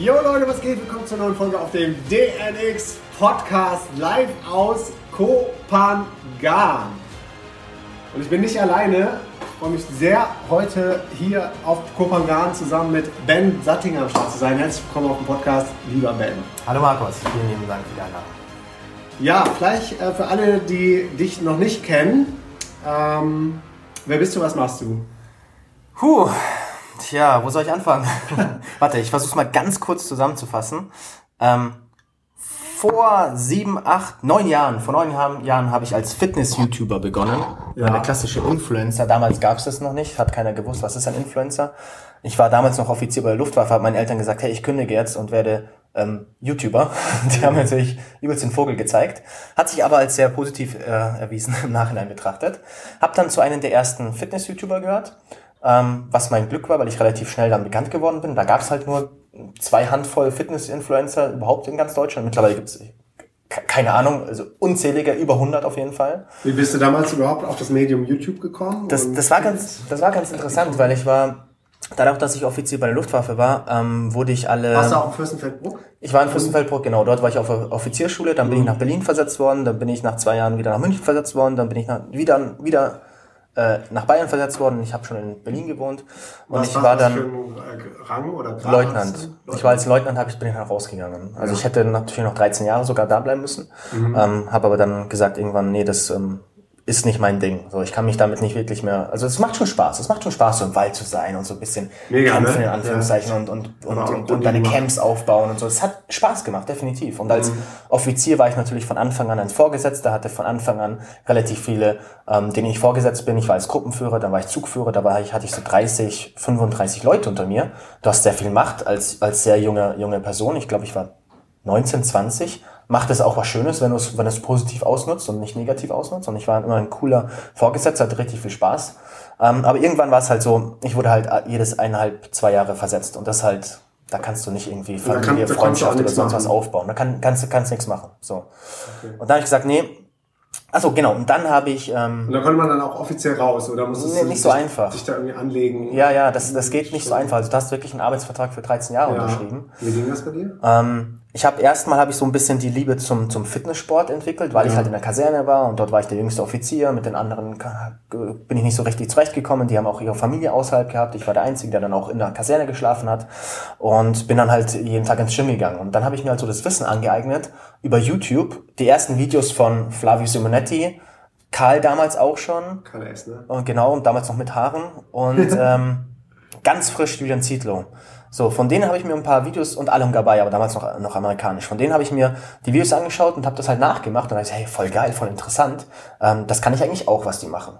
Jo Leute, was geht? Willkommen zur neuen Folge auf dem DNX Podcast live aus Kopangan. Und ich bin nicht alleine. Ich freue mich sehr, heute hier auf Kopangan zusammen mit Ben Sattinger am Start zu sein. Herzlich willkommen auf dem Podcast, lieber Ben. Hallo Markus, vielen lieben Dank für die Einladung. Ja, vielleicht äh, für alle, die dich noch nicht kennen. Ähm, wer bist du, was machst du? Puh, tja, wo soll ich anfangen? Warte, ich versuche mal ganz kurz zusammenzufassen. Ähm, vor sieben, acht, neun Jahren, vor neun Jahren, Jahren habe ich als Fitness-YouTuber begonnen. Ja. Eine klassische Influencer. Damals gab es das noch nicht, hat keiner gewusst, was ist ein Influencer. Ich war damals noch Offizier bei der Luftwaffe, habe meinen Eltern gesagt, hey, ich kündige jetzt und werde ähm, YouTuber. Die haben natürlich übelst den Vogel gezeigt. Hat sich aber als sehr positiv äh, erwiesen im Nachhinein betrachtet. Hab dann zu einem der ersten Fitness-YouTuber gehört, ähm, was mein Glück war, weil ich relativ schnell dann bekannt geworden bin. Da gab es halt nur zwei Handvoll Fitness-Influencer überhaupt in ganz Deutschland. Mittlerweile gibt es keine Ahnung, also unzählige, über 100 auf jeden Fall. Wie bist du damals überhaupt auf das Medium YouTube gekommen? Das, das, war, ganz, das war ganz interessant, weil ich war Dadurch, dass ich Offizier bei der Luftwaffe war, ähm, wurde ich alle. Warst du auch in Fürstenfeldbruck? Ich war in Fürstenfeldbruck, genau. Dort war ich auf der Offizierschule, dann bin ich nach Berlin versetzt worden, dann bin ich nach zwei Jahren wieder nach München versetzt worden, dann bin ich nach, wieder, wieder äh, nach Bayern versetzt worden. Ich habe schon in Berlin gewohnt und was, ich war dann für ein Rang oder Grad Leutnant. Leutnant. Ich war als Leutnant, hab ich bin ich dann rausgegangen. Also ja. ich hätte natürlich noch 13 Jahre sogar da bleiben müssen, mhm. ähm, habe aber dann gesagt irgendwann, nee, das ähm, ist nicht mein Ding. So, ich kann mich damit nicht wirklich mehr. Also es macht schon Spaß. Es macht schon Spaß, so im Wald zu sein und so ein bisschen Mega, kämpfen ne? in Anführungszeichen ja. und, und, und, und, und deine Camps aufbauen und so. Es hat Spaß gemacht, definitiv. Und als mhm. Offizier war ich natürlich von Anfang an ein Vorgesetzter, hatte von Anfang an relativ viele, ähm, denen ich vorgesetzt bin. Ich war als Gruppenführer, dann war ich Zugführer, da war ich, hatte ich so 30, 35 Leute unter mir. Du hast sehr viel Macht als, als sehr junge, junge Person. Ich glaube, ich war 19, 20 macht es auch was Schönes, wenn du es, wenn du es positiv ausnutzt und nicht negativ ausnutzt. Und ich war immer ein cooler Vorgesetzter, hatte richtig viel Spaß. Ähm, aber irgendwann war es halt so, ich wurde halt jedes eineinhalb, zwei Jahre versetzt. Und das halt, da kannst du nicht irgendwie Familie, kann, Freundschaft oder sonst machen. was aufbauen. Da kann, kannst du kannst nichts machen. So. Okay. Und da habe ich gesagt, nee, Achso, genau. Und dann habe ich. Ähm, und da konnte man dann auch offiziell raus, oder musstest nee, nicht so einfach. Dich da irgendwie anlegen? Ja, ja, das, das geht nicht so einfach. Also du hast wirklich einen Arbeitsvertrag für 13 Jahre ja. unterschrieben. Wie ging das bei dir? Ähm, ich habe erstmal habe ich so ein bisschen die Liebe zum, zum Fitnesssport entwickelt, weil ja. ich halt in der Kaserne war und dort war ich der jüngste Offizier. Mit den anderen bin ich nicht so richtig zurechtgekommen. Die haben auch ihre Familie außerhalb gehabt. Ich war der Einzige, der dann auch in der Kaserne geschlafen hat und bin dann halt jeden Tag ins Gym gegangen. Und dann habe ich mir halt so das Wissen angeeignet über YouTube. Die ersten Videos von Flavio Simonetti, Karl damals auch schon. Karl S, ne? Und genau, und damals noch mit Haaren. Und ähm, ganz frisch Julian Zietlow. So, von denen habe ich mir ein paar Videos und Alum Gabay, aber damals noch, noch amerikanisch. Von denen habe ich mir die Videos angeschaut und habe das halt nachgemacht und gesagt, hey, voll geil, voll interessant. Ähm, das kann ich eigentlich auch, was die machen.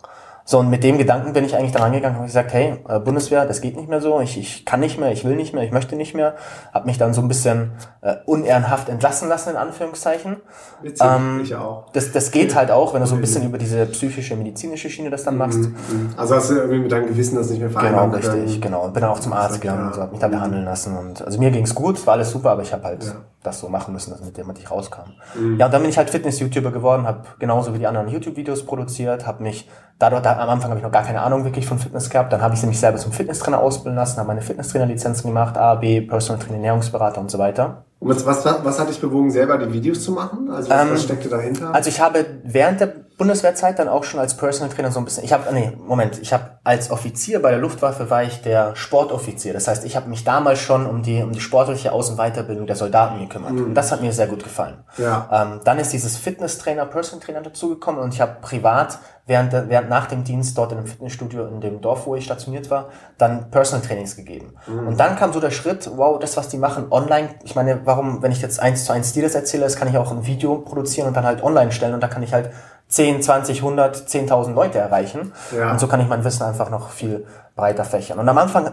So, und mit dem Gedanken bin ich eigentlich dann angegangen und habe gesagt, hey, äh, Bundeswehr, das geht nicht mehr so, ich, ich kann nicht mehr, ich will nicht mehr, ich möchte nicht mehr. Habe mich dann so ein bisschen äh, unehrenhaft entlassen lassen, in Anführungszeichen. Witzig, ähm, ich auch. Das, das geht halt auch, wenn du so ein bisschen über diese psychische, medizinische Schiene das dann mhm, machst. Mhm. Also hast du irgendwie mit deinem Gewissen das nicht mehr vereinbaren Genau, richtig, können. genau. Und bin dann auch zum Arzt gegangen ja. und so, habe mich da behandeln lassen. Und also mir ging's gut, war alles super, aber ich habe halt ja. Das so machen müssen, dass mit dem man nicht rauskam. Mhm. Ja, und dann bin ich halt Fitness-YouTuber geworden, habe genauso wie die anderen YouTube-Videos produziert, habe mich dadurch, da, am Anfang habe ich noch gar keine Ahnung wirklich von Fitness gehabt. Dann habe ich mich selber zum Fitnesstrainer ausbilden lassen, habe meine Fitnesstrainer-Lizenzen gemacht, A, B, Personal Training, Ernährungsberater und so weiter. Und was, was, was hat dich bewogen, selber die Videos zu machen? Also was, ähm, was steckte dahinter? Also ich habe während der Bundeswehrzeit dann auch schon als Personal Trainer so ein bisschen. Ich habe, nee, Moment, ich habe als Offizier bei der Luftwaffe war ich der Sportoffizier. Das heißt, ich habe mich damals schon um die um die sportliche Aus- und Weiterbildung der Soldaten gekümmert. Mhm. Und das hat mir sehr gut gefallen. Ja. Ähm, dann ist dieses Fitnesstrainer, Personal Trainer dazugekommen und ich habe privat während, während nach dem Dienst dort in einem Fitnessstudio in dem Dorf, wo ich stationiert war, dann Personal Trainings gegeben. Mhm. Und dann kam so der Schritt, wow, das, was die machen, online. Ich meine, warum, wenn ich jetzt eins zu eins dir das erzähle, das kann ich auch ein Video produzieren und dann halt online stellen und da kann ich halt 10, 20, 100, 10.000 Leute erreichen. Ja. Und so kann ich mein Wissen einfach noch viel breiter fächern. Und am Anfang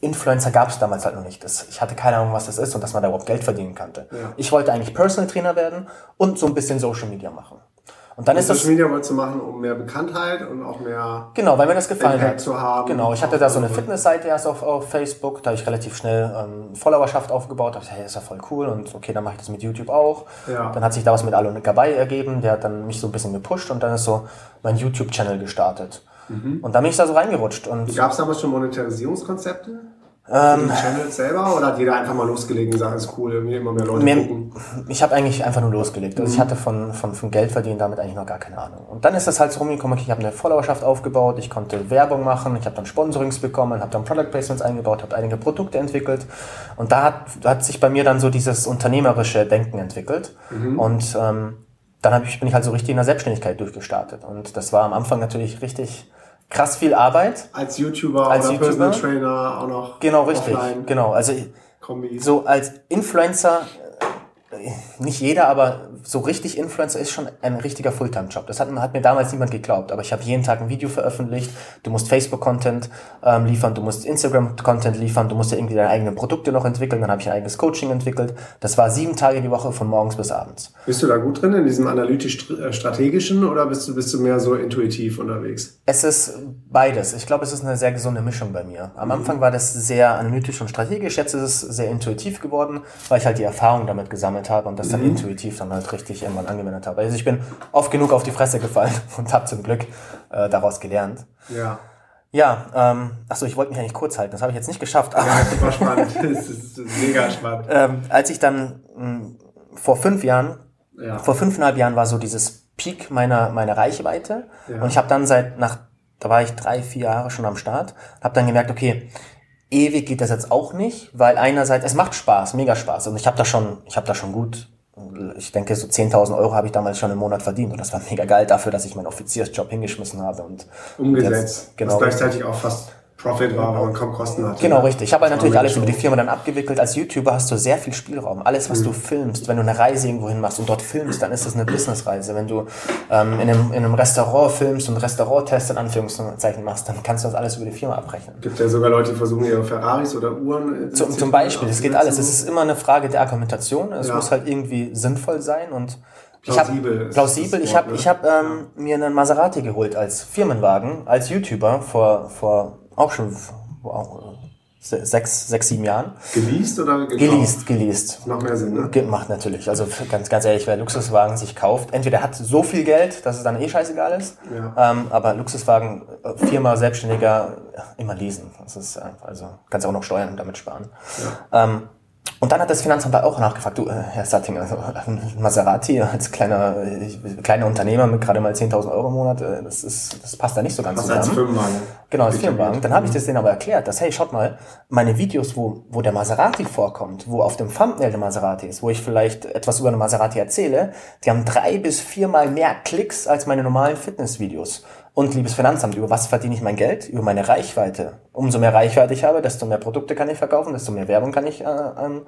Influencer gab es damals halt noch nicht. Das, ich hatte keine Ahnung, was das ist und dass man da überhaupt Geld verdienen konnte. Ja. Ich wollte eigentlich Personal Trainer werden und so ein bisschen Social Media machen. Und dann ist das Social Media wolltest du machen, um mehr Bekanntheit und auch mehr. Genau, weil mir das gefallen Impact hat. zu haben. Genau, ich hatte da so eine Fitnessseite erst auf, auf Facebook, da habe ich relativ schnell ähm, Followerschaft aufgebaut, da dachte ich, hey, ist ja voll cool und okay, dann mache ich das mit YouTube auch. Ja. Dann hat sich da was mit Alon Gabay ergeben, der hat dann mich so ein bisschen gepusht und dann ist so mein YouTube-Channel gestartet. Mhm. Und dann bin ich da so reingerutscht und Gab es damals schon Monetarisierungskonzepte? Ähm, Channels selber oder hat jeder einfach mal losgelegt und gesagt, ist cool, irgendwie immer mehr Leute Mehr, gucken? ich habe eigentlich einfach nur losgelegt. Also ich Mhm. hatte von, von, von Geld verdienen damit eigentlich noch gar keine Ahnung. Und dann ist das halt so rumgekommen, okay, ich habe eine Followerschaft aufgebaut, ich konnte Werbung machen, ich habe dann Sponsorings bekommen, habe dann Product Placements eingebaut, habe einige Produkte entwickelt. Und da hat, hat sich bei mir dann so dieses unternehmerische Denken entwickelt. Mhm. Und ähm, dann hab ich, bin ich halt so richtig in der Selbstständigkeit durchgestartet. Und das war am Anfang natürlich richtig krass viel Arbeit. Als YouTuber Als oder YouTuber? Personal Trainer auch noch. Genau, richtig. Offline, Genau. Also Kombis. so als Influencer, äh, nicht jeder, aber so richtig Influencer ist schon ein richtiger Fulltime-Job. Das hat, hat mir damals niemand geglaubt, aber ich habe jeden Tag ein Video veröffentlicht. Du musst Facebook-Content ähm, liefern, du musst Instagram-Content liefern, du musst ja irgendwie deine eigenen Produkte noch entwickeln. Dann habe ich ein eigenes Coaching entwickelt. Das war sieben Tage die Woche von morgens bis abends. Bist du da gut drin in diesem analytisch-strategischen oder bist du, bist du mehr so intuitiv unterwegs? Es ist beides. Ich glaube, es ist eine sehr gesunde Mischung bei mir. Am Anfang war das sehr analytisch und strategisch, jetzt ist es sehr intuitiv geworden, weil ich halt die Erfahrung damit gesammelt habe und das dann intuitiv dann halt richtig irgendwann angewendet habe. Also ich bin oft genug auf die Fresse gefallen und habe zum Glück äh, daraus gelernt. Ja. Ja, ähm, achso, ich wollte mich eigentlich kurz halten, das habe ich jetzt nicht geschafft. Aber, Ja, super spannend. das ist mega spannend. ähm, als ich dann mh, vor fünf Jahren Ja. vor fünfeinhalb Jahren war so dieses Peak meiner, meiner Reichweite. Ja. Und ich habe dann seit, nach, da war ich drei, vier Jahre schon am Start, habe dann gemerkt, okay, ewig geht das jetzt auch nicht, weil einerseits, es macht Spaß, mega Spaß. Und ich habe da schon, ich habe da schon gut, ich denke, so 10.000 Euro habe ich damals schon im Monat verdient. Und das war mega geil dafür, dass ich meinen Offiziersjob hingeschmissen habe. Und Umgesetzt. Jetzt, genau. Was gleichzeitig auch fast Profit war, man kaum Kosten hatte. Genau, richtig. Ich habe halt natürlich alles über die. Firma dann abgewickelt. Als YouTuber hast du sehr viel Spielraum. Alles, was du filmst, wenn du eine Reise irgendwo hin machst und dort filmst, dann ist das eine Businessreise. Wenn du ähm, in, einem, in einem Restaurant filmst und Restauranttest in Anführungszeichen machst, dann kannst du das alles über die Firma abrechnen. gibt ja sogar Leute, die versuchen, ihre Ferraris oder Uhren. äh, Zum, zu- zum Beispiel, es geht alles. Es ist immer eine Frage der Argumentation. Es Ja. muss halt irgendwie sinnvoll sein und Plausibel ich hab, plausibel. Ich habe ne? ich hab, ähm, mir einen Maserati geholt als Firmenwagen, als YouTuber vor vor auch schon wow, se- sechs, sechs, sieben Jahren. Geleast oder gekauft? Geleast, geleast. Noch mehr Sinn, ne? Ge- Macht natürlich. Also ganz, ganz ehrlich, wer Luxuswagen sich kauft, entweder hat so viel Geld, dass es dann eh scheißegal ist, Ja. ähm, aber Luxuswagen, äh, Firma, Selbstständiger, äh, immer leasen. Das ist einfach, also kannst auch noch Steuern damit sparen. Ähm, und dann hat das Finanzamt auch nachgefragt, du, äh, Herr Sattinger, also, äh, Maserati als kleiner, äh, kleiner Unternehmer mit gerade mal 10.000 Euro im Monat, äh, das, ist, das passt da nicht so ganz Was zusammen. als Firmenwagen. Genau, als. Firmenwagen. Dann habe ich das denen aber erklärt, dass, hey, schaut mal, meine Videos, wo, wo der Maserati vorkommt, wo auf dem Thumbnail der Maserati ist, wo ich vielleicht etwas über eine Maserati erzähle, die haben drei bis viermal mehr Klicks als meine normalen Fitnessvideos. Und liebes Finanzamt, über was verdiene ich mein Geld? Über meine Reichweite. Umso mehr Reichweite ich habe, desto mehr Produkte kann ich verkaufen, desto mehr Werbung kann ich äh, ähm,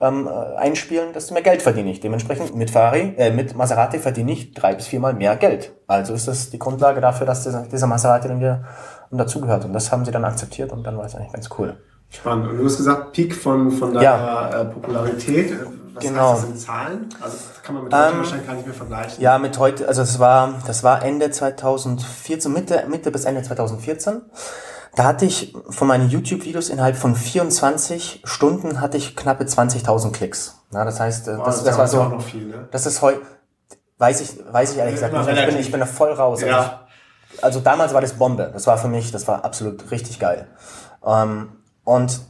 ähm, äh, einspielen, desto mehr Geld verdiene ich. Dementsprechend mit Ferrari, äh, mit Maserati verdiene ich drei bis viermal mehr Geld. Also ist das die Grundlage dafür, dass dieser, dieser Maserati dann wieder dazugehört. Und das haben sie dann akzeptiert und dann war es eigentlich ganz cool. Spannend. Und du hast gesagt, Peak von, von deiner Ja. äh, Popularität. Was Genau. heißt das in Zahlen? Also das kann man mit heute Ähm, wahrscheinlich gar nicht mehr vergleichen. Ja, mit heute, also es war, das war Ende 2014, Mitte, Mitte bis Ende 2014. Da hatte ich von meinen YouTube-Videos innerhalb von 24 Stunden hatte ich knappe 20.000 Klicks. Ja, das heißt, äh, Boah, das, das ja war so, viel, ne? das ist heute, weiß ich, weiß ich ehrlich gesagt nicht. Ich bin, ich bin da voll raus. Also Ja. ich, also damals war das Bombe. Das war für mich, das war absolut richtig geil. Ähm, und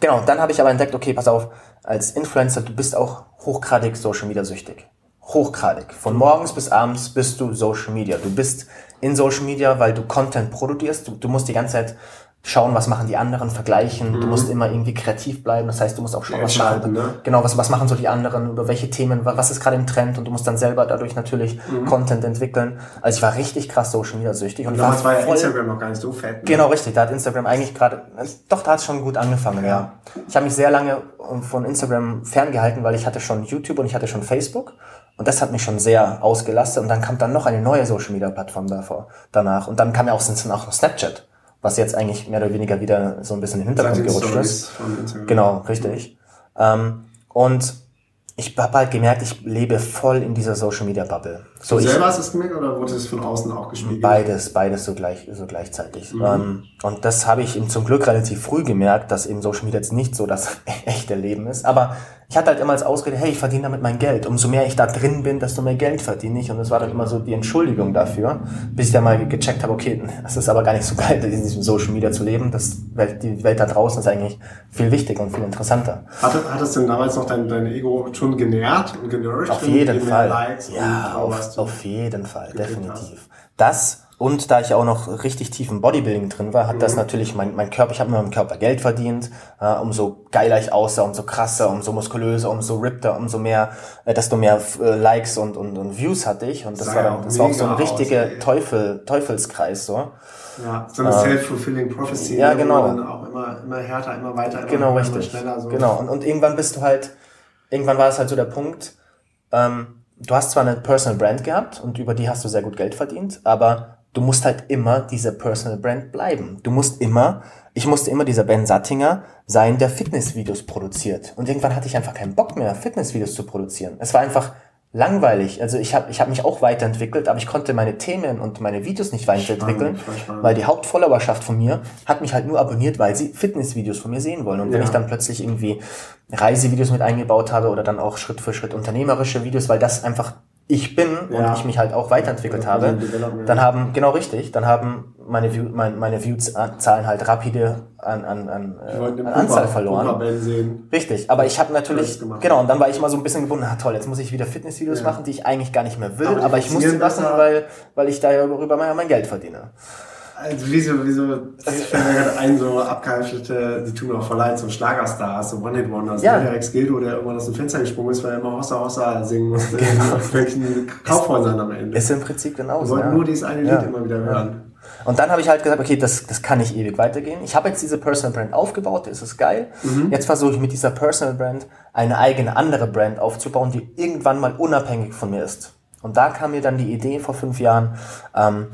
genau, dann habe ich aber entdeckt, okay, pass auf, als Influencer, du bist auch hochgradig Social Media süchtig. Hochgradig. Von morgens bis abends bist du Social Media. Du bist in Social Media, weil du Content produzierst. Du, du musst die ganze Zeit schauen, was machen die anderen, vergleichen. Du musst immer irgendwie kreativ bleiben. Das heißt, du musst auch schauen, was Entscheiden, machen, ne? genau, was, was machen so die anderen, über welche Themen, wa- was ist gerade im Trend und du musst dann selber dadurch natürlich Content entwickeln. Also ich war richtig krass Social Media süchtig und, Und damals war ja Instagram noch gar nicht so fett. Ne? Genau, richtig. Da hat Instagram eigentlich gerade, doch, da hat es schon gut angefangen, ja. Ich habe mich sehr lange ähm, von Instagram ferngehalten, weil ich hatte schon YouTube und ich hatte schon Facebook. Und das hat mich schon sehr ausgelastet. Und dann kam dann noch eine neue Social Media Plattform davor, danach. Und dann kam ja auch, auch noch Snapchat. Was jetzt eigentlich mehr oder weniger wieder so ein bisschen in den Hintergrund gerutscht ist. Genau, richtig. Ähm, und ich habe halt gemerkt, ich lebe voll in dieser Social Media Bubble. So, du selber hast es gemerkt oder wurde es von außen auch gespiegelt? Beides, beides so gleich, so gleichzeitig. Mhm. Ähm, und das habe ich eben zum Glück relativ früh gemerkt, dass eben Social Media jetzt nicht so das echte Leben ist. Aber ich hatte halt immer als Ausrede, hey, ich verdiene damit mein Geld. Umso mehr ich da drin bin, desto mehr Geld verdiene ich. Und das war dann immer so die Entschuldigung dafür, bis ich dann mal gecheckt habe, okay, das ist aber gar nicht so geil, in diesem Social Media zu leben. Das die Welt da draußen ist eigentlich viel wichtiger und viel interessanter. Hat, hat es denn damals noch dein, dein Ego schon genährt und genourished? Auf jeden Fall. ja, auf, auf jeden Fall, definitiv. Das und da ich auch noch richtig tief im Bodybuilding drin war, hat mhm. das natürlich mein, mein Körper, ich habe mit meinem Körper Geld verdient, äh, umso geiler ich aussah, umso krasser, umso muskulöser, umso rippter, umso mehr, äh, desto mehr äh, Likes und, und, und Views hatte ich. Und das Sei war dann, das war auch so ein richtiger Teufel, Teufelskreis, so. Ja, so eine äh, self-fulfilling prophecy. Ja, genau. Dann auch immer, immer härter, immer weiter, immer, genau, immer, richtig. schneller. So. Genau, und, und irgendwann bist du halt, irgendwann war es halt so der Punkt, ähm, du hast zwar eine Personal Brand gehabt und über die hast du sehr gut Geld verdient, aber du musst halt immer dieser Personal Brand bleiben. Du musst immer, ich musste immer dieser Ben Sattinger sein, der Fitnessvideos produziert. Und irgendwann hatte ich einfach keinen Bock mehr, Fitnessvideos zu produzieren. Es war einfach langweilig. Also ich habe ich hab mich auch weiterentwickelt, aber ich konnte meine Themen und meine Videos nicht weiterentwickeln, weil die Hauptfollowerschaft von mir hat mich halt nur abonniert, weil sie Fitnessvideos von mir sehen wollen. Und wenn ja. ich dann plötzlich irgendwie Reisevideos mit eingebaut habe oder dann auch Schritt für Schritt unternehmerische Videos, weil das einfach ich bin ja. und ich mich halt auch weiterentwickelt habe, dann haben, genau richtig, dann haben meine, View, meine, meine View-Zahlen halt rapide an, an, an, äh, an Anzahl verloren. Richtig, aber ich habe natürlich, genau, und dann war ich mal so ein bisschen gebunden, ah toll, jetzt muss ich wieder Fitnessvideos ja. machen, die ich eigentlich gar nicht mehr will, aber, aber ich muss sie machen, weil, weil ich darüber mein, Geld verdiene. Also wieso, wieso, ich fällt mir gerade ein, so abgehalftete, die tun mir auch voll leid, so Schlagerstars, so One-Hit-Wonders, ja. der Rex Gildo, der irgendwann aus dem Fenster gesprungen ist, weil er immer Hossa Hossa singen musste, genau. irgendwelchen Kaufhäusern am Ende. Ist im Prinzip genauso. Wir wollten ja. nur dieses eine Lied ja. immer wieder hören. Und dann habe ich halt gesagt, okay, das, das kann nicht ewig weitergehen. Ich habe jetzt diese Personal Brand aufgebaut, das ist geil. Mhm. Jetzt versuche ich mit dieser Personal Brand eine eigene andere Brand aufzubauen, die irgendwann mal unabhängig von mir ist. Und da kam mir dann die Idee vor fünf Jahren, ähm,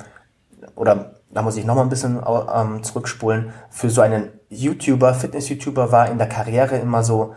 oder da muss ich nochmal ein bisschen ähm, zurückspulen, für so einen YouTuber, Fitness-YouTuber war in der Karriere immer so,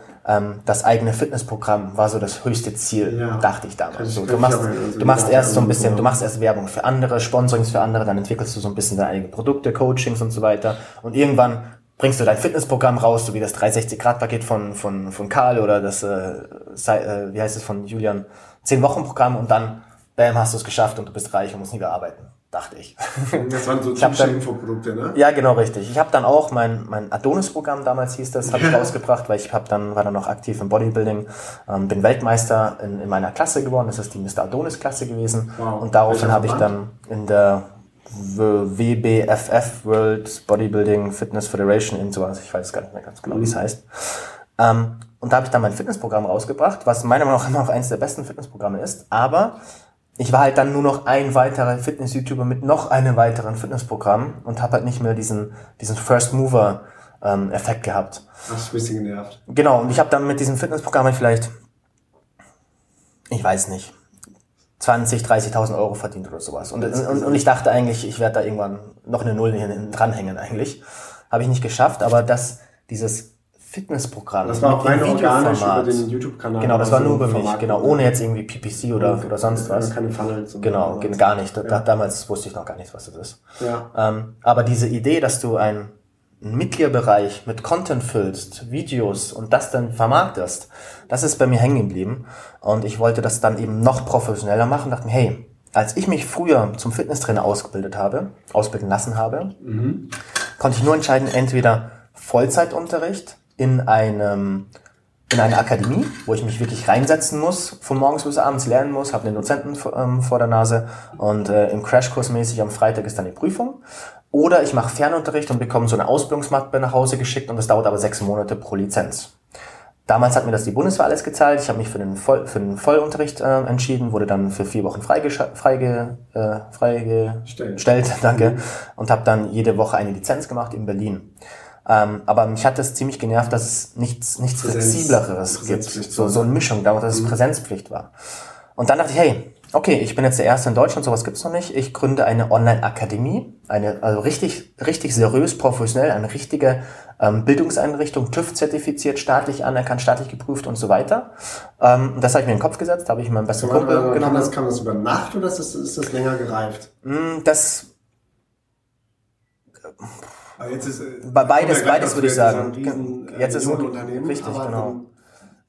das eigene Fitnessprogramm war so das höchste Ziel, ja. dachte ich damals. So, du machst, du machst erst so ein bisschen, du machst erst Werbung für andere, Sponsorings für andere, dann entwickelst du so ein bisschen deine eigenen Produkte, Coachings und so weiter. Und irgendwann bringst du dein Fitnessprogramm raus, so wie das 360-Grad-Paket von, von, von Karl oder das, äh, äh, wie heißt es von Julian, 10-Wochen-Programm und dann, bam, hast du es geschafft und du bist reich und musst nie mehr arbeiten dachte ich. Das waren so typische Infoprodukte, ne? Ja, genau, richtig. Ich habe dann auch mein, mein Adonis-Programm, damals hieß das, habe ich rausgebracht, weil ich hab dann, war dann noch aktiv im Bodybuilding, ähm, bin Weltmeister in, in meiner Klasse geworden, das ist die Mr. Adonis-Klasse gewesen. Wow. Und daraufhin habe ich dann in der WBFF, World Bodybuilding Fitness Federation, in sowas, ich weiß gar nicht mehr ganz genau, wie es mhm. heißt. Ähm, und da habe ich dann mein Fitnessprogramm rausgebracht, was meiner Meinung nach immer noch eines der besten Fitnessprogramme ist, aber ich war halt dann nur noch ein weiterer Fitness-YouTuber mit noch einem weiteren Fitnessprogramm und habe halt nicht mehr diesen, diesen First Mover ähm, Effekt gehabt. Hast du ein bisschen genervt. Genau, und ich habe dann mit diesem Fitnessprogramm halt vielleicht, ich weiß nicht, 20, 30.000 Euro verdient oder sowas. Und, und, und ich dachte eigentlich, ich werde da irgendwann noch eine Null dranhängen eigentlich. Habe ich nicht geschafft, aber das, dieses Fitnessprogramm. Das war auch rein organisch über den YouTube-Kanal. Genau, das war nur über mich, genau, ohne jetzt irgendwie PPC oder, oder sonst was. Keine Funnels. Genau, gar nicht. Ja. damals wusste ich noch gar nicht, was das ist. Ja. Ähm, aber diese Idee, dass du einen Mitgliederbereich mit Content füllst, Videos und das dann vermarktest, das ist bei mir hängen geblieben. Und ich wollte das dann eben noch professioneller machen, dachte mir, hey, als ich mich früher zum Fitnesstrainer ausgebildet habe, ausbilden lassen habe, mhm. konnte ich nur entscheiden, entweder Vollzeitunterricht in einem in einer Akademie, wo ich mich wirklich reinsetzen muss, von morgens bis abends lernen muss, habe einen Dozenten ähm, vor der Nase und äh, im Crashkurs mäßig am Freitag ist dann die Prüfung. Oder ich mache Fernunterricht und bekomme so eine Ausbildungsmappe nach Hause geschickt und das dauert aber sechs Monate pro Lizenz. Damals hat mir das die Bundeswehr alles gezahlt. Ich habe mich für den, Voll, für den Vollunterricht äh, entschieden, wurde dann für vier Wochen freigestellt, freige, äh, freigestellt, danke, und habe dann jede Woche eine Lizenz gemacht in Berlin. Ähm, aber mich hat das ziemlich genervt, dass es nichts, nichts Präsenz, Flexibleres gibt. So, so eine Mischung, dass es mhm. Präsenzpflicht war. Und dann dachte ich, hey, okay, ich bin jetzt der Erste in Deutschland, sowas gibt's noch nicht. Ich gründe eine Online-Akademie, eine also richtig, richtig seriös, professionell, eine richtige ähm, Bildungseinrichtung, TÜV-zertifiziert, staatlich anerkannt, staatlich geprüft und so weiter. Ähm, das habe ich mir in den Kopf gesetzt, habe ich meinen besten Kann Kumpel kann, genommen. das, kann das über Nacht oder ist das, ist das länger gereift? Mm, Das Aber jetzt ist, Bei- beides- beides würde ich sagen. riesen, Jetzt ist- Millionenunternehmen, richtig, genau.